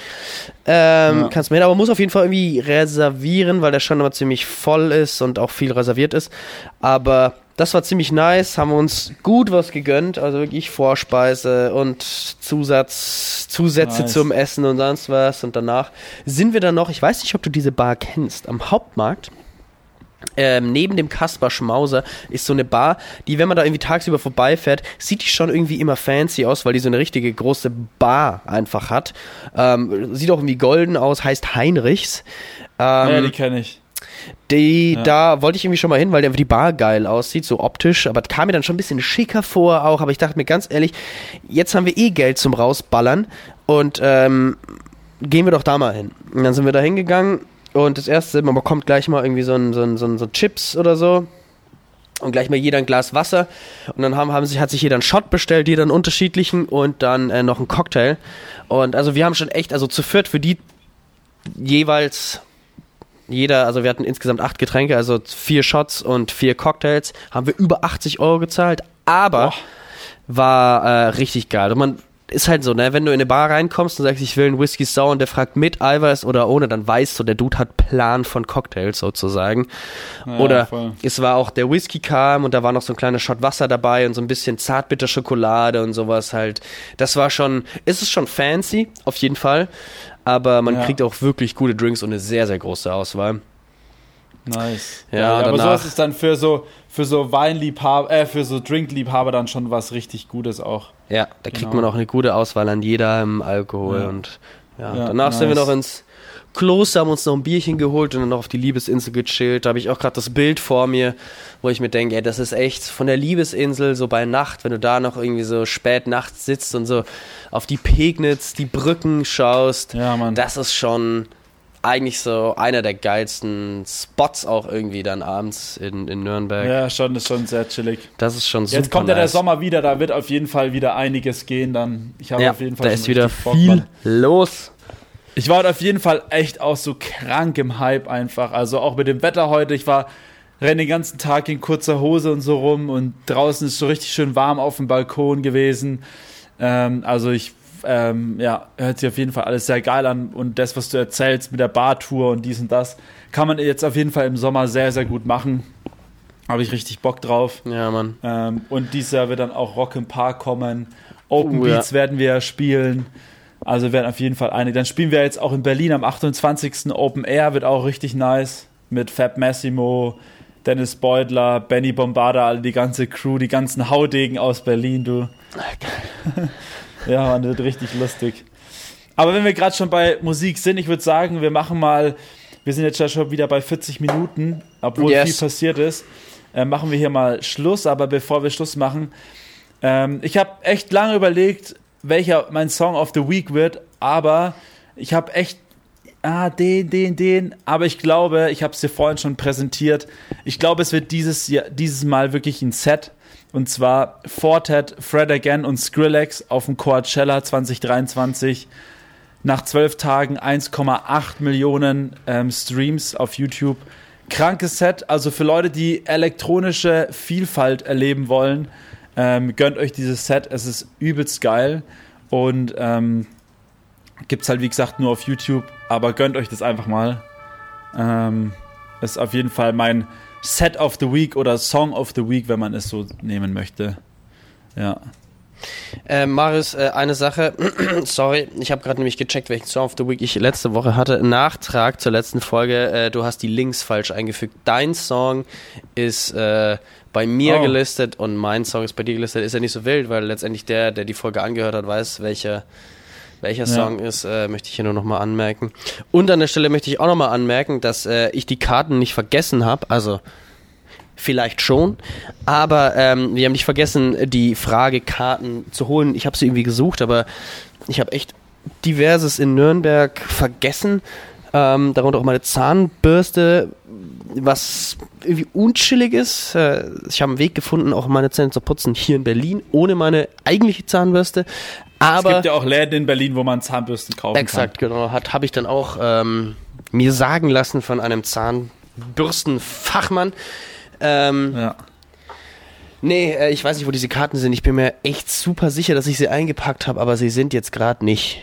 B: Ähm, ja. Kannst du hin, aber muss auf jeden Fall irgendwie reservieren, weil der schon immer ziemlich voll ist und auch viel reserviert ist. Aber das war ziemlich nice, haben wir uns gut was gegönnt, also wirklich Vorspeise und Zusatz, Zusätze nice. zum Essen und sonst was. Und danach sind wir dann noch, ich weiß nicht, ob du diese Bar kennst, am Hauptmarkt ähm, neben dem Kasper Schmauser ist so eine Bar, die, wenn man da irgendwie tagsüber vorbeifährt, sieht die schon irgendwie immer fancy aus, weil die so eine richtige große Bar einfach hat. Ähm, sieht auch irgendwie golden aus, heißt Heinrichs.
A: Ähm, ja, die kenne ich.
B: Die, ja. da wollte ich irgendwie schon mal hin, weil die Bar geil aussieht, so optisch, aber kam mir dann schon ein bisschen schicker vor auch, aber ich dachte mir ganz ehrlich, jetzt haben wir eh Geld zum rausballern und ähm, gehen wir doch da mal hin. Und dann sind wir da hingegangen und das erste, man bekommt gleich mal irgendwie so ein, so ein, so ein so Chips oder so. Und gleich mal jeder ein Glas Wasser. Und dann haben, haben sich, hat sich jeder einen Shot bestellt, jeder einen unterschiedlichen und dann äh, noch einen Cocktail. Und also wir haben schon echt, also zu viert für die jeweils jeder, also wir hatten insgesamt acht Getränke, also vier Shots und vier Cocktails, haben wir über 80 Euro gezahlt, aber Boah. war äh, richtig geil. Und man ist halt so, ne, wenn du in eine Bar reinkommst und sagst, ich will einen Whisky Sour und der fragt mit Eiweiß oder ohne, dann weißt du, der Dude hat Plan von Cocktails sozusagen. Ja, oder voll. es war auch, der Whisky kam und da war noch so ein kleiner Shot Wasser dabei und so ein bisschen zartbitter Schokolade und sowas halt. Das war schon, ist es schon fancy, auf jeden Fall. Aber man ja. kriegt auch wirklich gute Drinks und eine sehr, sehr große Auswahl.
A: Nice. Ja, ja aber sowas ist dann für so für so Weinliebhaber, äh, für so Drinkliebhaber dann schon was richtig Gutes auch.
B: Ja, da kriegt genau. man auch eine gute Auswahl an jedem Alkohol ja. und ja, ja danach nice. sind wir noch ins Kloster, haben uns noch ein Bierchen geholt und dann noch auf die Liebesinsel gechillt. Da habe ich auch gerade das Bild vor mir, wo ich mir denke, ey, das ist echt von der Liebesinsel so bei Nacht, wenn du da noch irgendwie so spät nachts sitzt und so auf die Pegnitz, die Brücken schaust. Ja, Mann. Das ist schon eigentlich so einer der geilsten Spots auch irgendwie dann abends in, in Nürnberg.
A: Ja, schon, ist schon sehr chillig.
B: Das ist schon super.
A: Jetzt kommt ja der Sommer wieder, da wird auf jeden Fall wieder einiges gehen dann. Ich habe
B: ja,
A: auf jeden Fall
B: da ist wieder Bock, viel Mann. los.
A: Ich war auf jeden Fall echt auch so krank im Hype einfach. Also auch mit dem Wetter heute. Ich war renne den ganzen Tag in kurzer Hose und so rum und draußen ist so richtig schön warm auf dem Balkon gewesen. Ähm, also ich ähm, ja, hört sich auf jeden Fall alles sehr geil an. Und das, was du erzählst mit der Bartour und dies und das, kann man jetzt auf jeden Fall im Sommer sehr, sehr gut machen. Habe ich richtig Bock drauf.
B: Ja, Mann.
A: Ähm, und dieses Jahr wird dann auch Rock im Park kommen. Open uh, Beats ja. werden wir spielen. Also werden auf jeden Fall einige. Dann spielen wir jetzt auch in Berlin am 28. Open Air, wird auch richtig nice. Mit Fab Massimo, Dennis Beutler, Benny Bombarda, alle die ganze Crew, die ganzen Haudegen aus Berlin, du. Okay. Ja, man, wird richtig lustig. Aber wenn wir gerade schon bei Musik sind, ich würde sagen, wir machen mal, wir sind jetzt schon wieder bei 40 Minuten, obwohl yes. viel passiert ist, äh, machen wir hier mal Schluss. Aber bevor wir Schluss machen, ähm, ich habe echt lange überlegt, welcher mein Song of the Week wird, aber ich habe echt ah, den, den, den. Aber ich glaube, ich habe es dir vorhin schon präsentiert. Ich glaube, es wird dieses, Jahr, dieses Mal wirklich ein Set. Und zwar Fortet, Fred Again und Skrillex auf dem Coachella 2023. Nach zwölf Tagen 1,8 Millionen ähm, Streams auf YouTube. Krankes Set, also für Leute, die elektronische Vielfalt erleben wollen, ähm, gönnt euch dieses Set. Es ist übelst geil und ähm, gibt es halt, wie gesagt, nur auf YouTube. Aber gönnt euch das einfach mal. Ähm, ist auf jeden Fall mein Set of the Week oder Song of the Week, wenn man es so nehmen möchte. Ja.
B: Äh, Marius, äh, eine Sache, sorry, ich habe gerade nämlich gecheckt, welchen Song of the Week ich letzte Woche hatte. Nachtrag zur letzten Folge, äh, du hast die Links falsch eingefügt. Dein Song ist äh, bei mir oh. gelistet und mein Song ist bei dir gelistet. Ist ja nicht so wild, weil letztendlich der, der die Folge angehört hat, weiß, welcher welcher Song ja. ist, äh, möchte ich hier nur nochmal anmerken. Und an der Stelle möchte ich auch nochmal anmerken, dass äh, ich die Karten nicht vergessen habe. Also vielleicht schon, aber ähm, wir haben nicht vergessen, die Frage Karten zu holen. Ich habe sie irgendwie gesucht, aber ich habe echt diverses in Nürnberg vergessen. Ähm, darunter auch meine Zahnbürste, was irgendwie unchillig ist. Äh, ich habe einen Weg gefunden, auch meine Zähne zu putzen hier in Berlin, ohne meine eigentliche Zahnbürste. Aber
A: es gibt ja auch Läden in Berlin, wo man Zahnbürsten kaufen
B: exakt, kann. Exakt, genau. Habe ich dann auch ähm, mir sagen lassen von einem Zahnbürstenfachmann. Ähm, ja. Nee, äh, ich weiß nicht, wo diese Karten sind. Ich bin mir echt super sicher, dass ich sie eingepackt habe, aber sie sind jetzt gerade nicht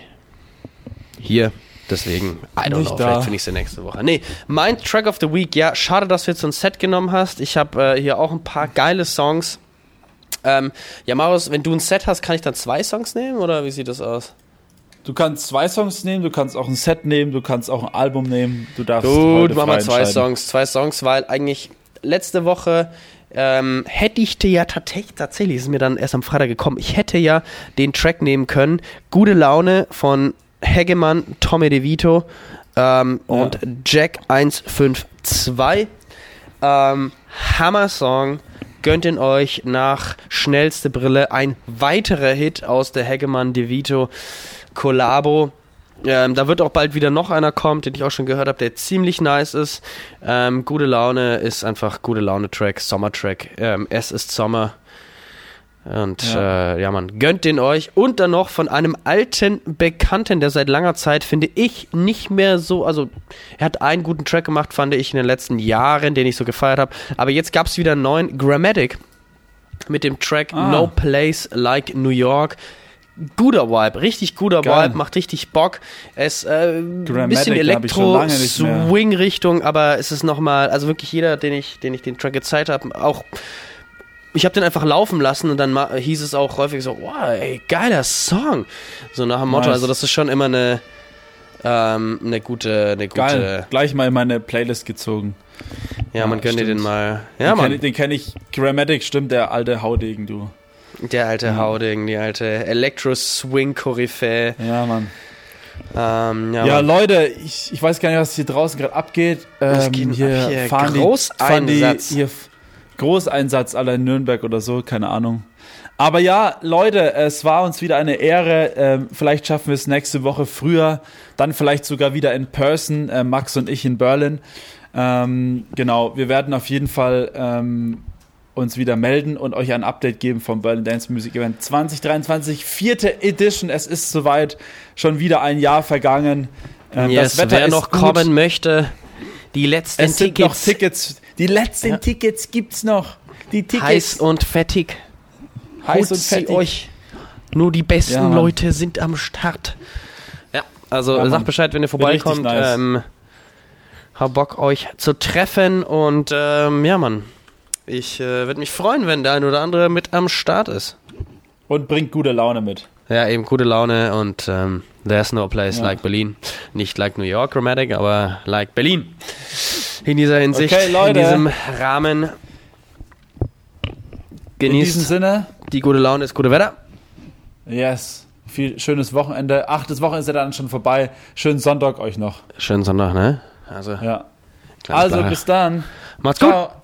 B: hier. Deswegen, I don't nicht know, da. vielleicht finde ich sie nächste Woche. Nee, mein Track of the Week, ja, schade, dass du jetzt so ein Set genommen hast. Ich habe äh, hier auch ein paar geile Songs. Ähm, ja, Marius, wenn du ein Set hast, kann ich dann zwei Songs nehmen oder wie sieht das aus?
A: Du kannst zwei Songs nehmen, du kannst auch ein Set nehmen, du kannst auch ein Album nehmen. Du darfst
B: Gut, mach mal zwei Songs. Zwei Songs, weil eigentlich letzte Woche ähm, hätte ich dir ja tatsächlich, tatsächlich ist mir dann erst am Freitag gekommen, ich hätte ja den Track nehmen können. Gute Laune von Hegemann, Tommy DeVito ähm, ja. und Jack 152. Ähm, Hammer-Song gönnt ihn euch nach schnellste Brille. Ein weiterer Hit aus der Hegemann DeVito Collabo. Ähm, da wird auch bald wieder noch einer kommen, den ich auch schon gehört habe, der ziemlich nice ist. Ähm, gute Laune ist einfach gute Laune-Track, Sommer-Track. Ähm, es ist Sommer. Und ja. Äh, ja, man gönnt den euch. Und dann noch von einem alten Bekannten, der seit langer Zeit, finde ich, nicht mehr so. Also, er hat einen guten Track gemacht, fand ich in den letzten Jahren, den ich so gefeiert habe. Aber jetzt gab es wieder einen neuen Grammatic mit dem Track ah. No Place Like New York. Guter Vibe, richtig guter Geil. Vibe, macht richtig Bock. Es äh, ein bisschen Elektro-Swing-Richtung, aber es ist nochmal, also wirklich jeder, den ich, den ich den Track gezeigt habe, auch ich habe den einfach laufen lassen und dann hieß es auch häufig so, wow, ey, geiler Song. So nach dem Motto, nice. also das ist schon immer eine, ähm, eine gute, eine gute.
A: Geil. Gleich mal in meine Playlist gezogen.
B: Ja, man gönnt dir den mal. Ja,
A: den
B: Mann.
A: Kenn, den kenne ich. Grammatic, stimmt, der alte Haudegen, du.
B: Der alte ja. Hauding, die alte Elektro-Swing-Koryphäe.
A: Ja, Mann.
B: Ähm, ja,
A: ja
B: Mann.
A: Leute, ich, ich weiß gar nicht, was hier draußen gerade abgeht. Ähm, hier,
B: hier?
A: fahren
B: Großeinsatz.
A: Die, fahren die, hier Großeinsatz aller in Nürnberg oder so, keine Ahnung. Aber ja, Leute, es war uns wieder eine Ehre. Ähm, vielleicht schaffen wir es nächste Woche früher, dann vielleicht sogar wieder in Person, äh, Max und ich in Berlin. Ähm, genau, wir werden auf jeden Fall ähm, uns wieder melden und euch ein Update geben vom Berlin Dance Music Event 2023, vierte Edition. Es ist soweit, schon wieder ein Jahr vergangen.
B: Ähm, yes, das Wetter wer noch gut. kommen möchte, die letzten
A: es sind Tickets. Noch Tickets. Die letzten ja. Tickets gibt's noch. Die Tickets.
B: Heiß und fettig.
A: Heiß und fettig.
B: euch. Nur die besten ja, Leute sind am Start. Ja, also ja, sagt Bescheid, wenn ihr vorbeikommt. Nice. Ähm, hab Bock, euch zu treffen und ähm, ja, Mann. Ich äh, würde mich freuen, wenn der ein oder andere mit am Start ist.
A: Und bringt gute Laune mit.
B: Ja, eben gute Laune und ähm, there's no place ja. like Berlin. Nicht like New York Chromatic, aber like Berlin. In dieser Hinsicht,
A: okay, Leute.
B: in diesem Rahmen. Genießt
A: in diesem Sinne.
B: Die gute Laune ist gute Wetter.
A: Yes. Viel schönes Wochenende. Ach, das Wochenende ist ja dann schon vorbei. Schönen Sonntag euch noch.
B: Schönen Sonntag, ne?
A: Also, ja. also bis dann.
B: Macht's Ciao. gut.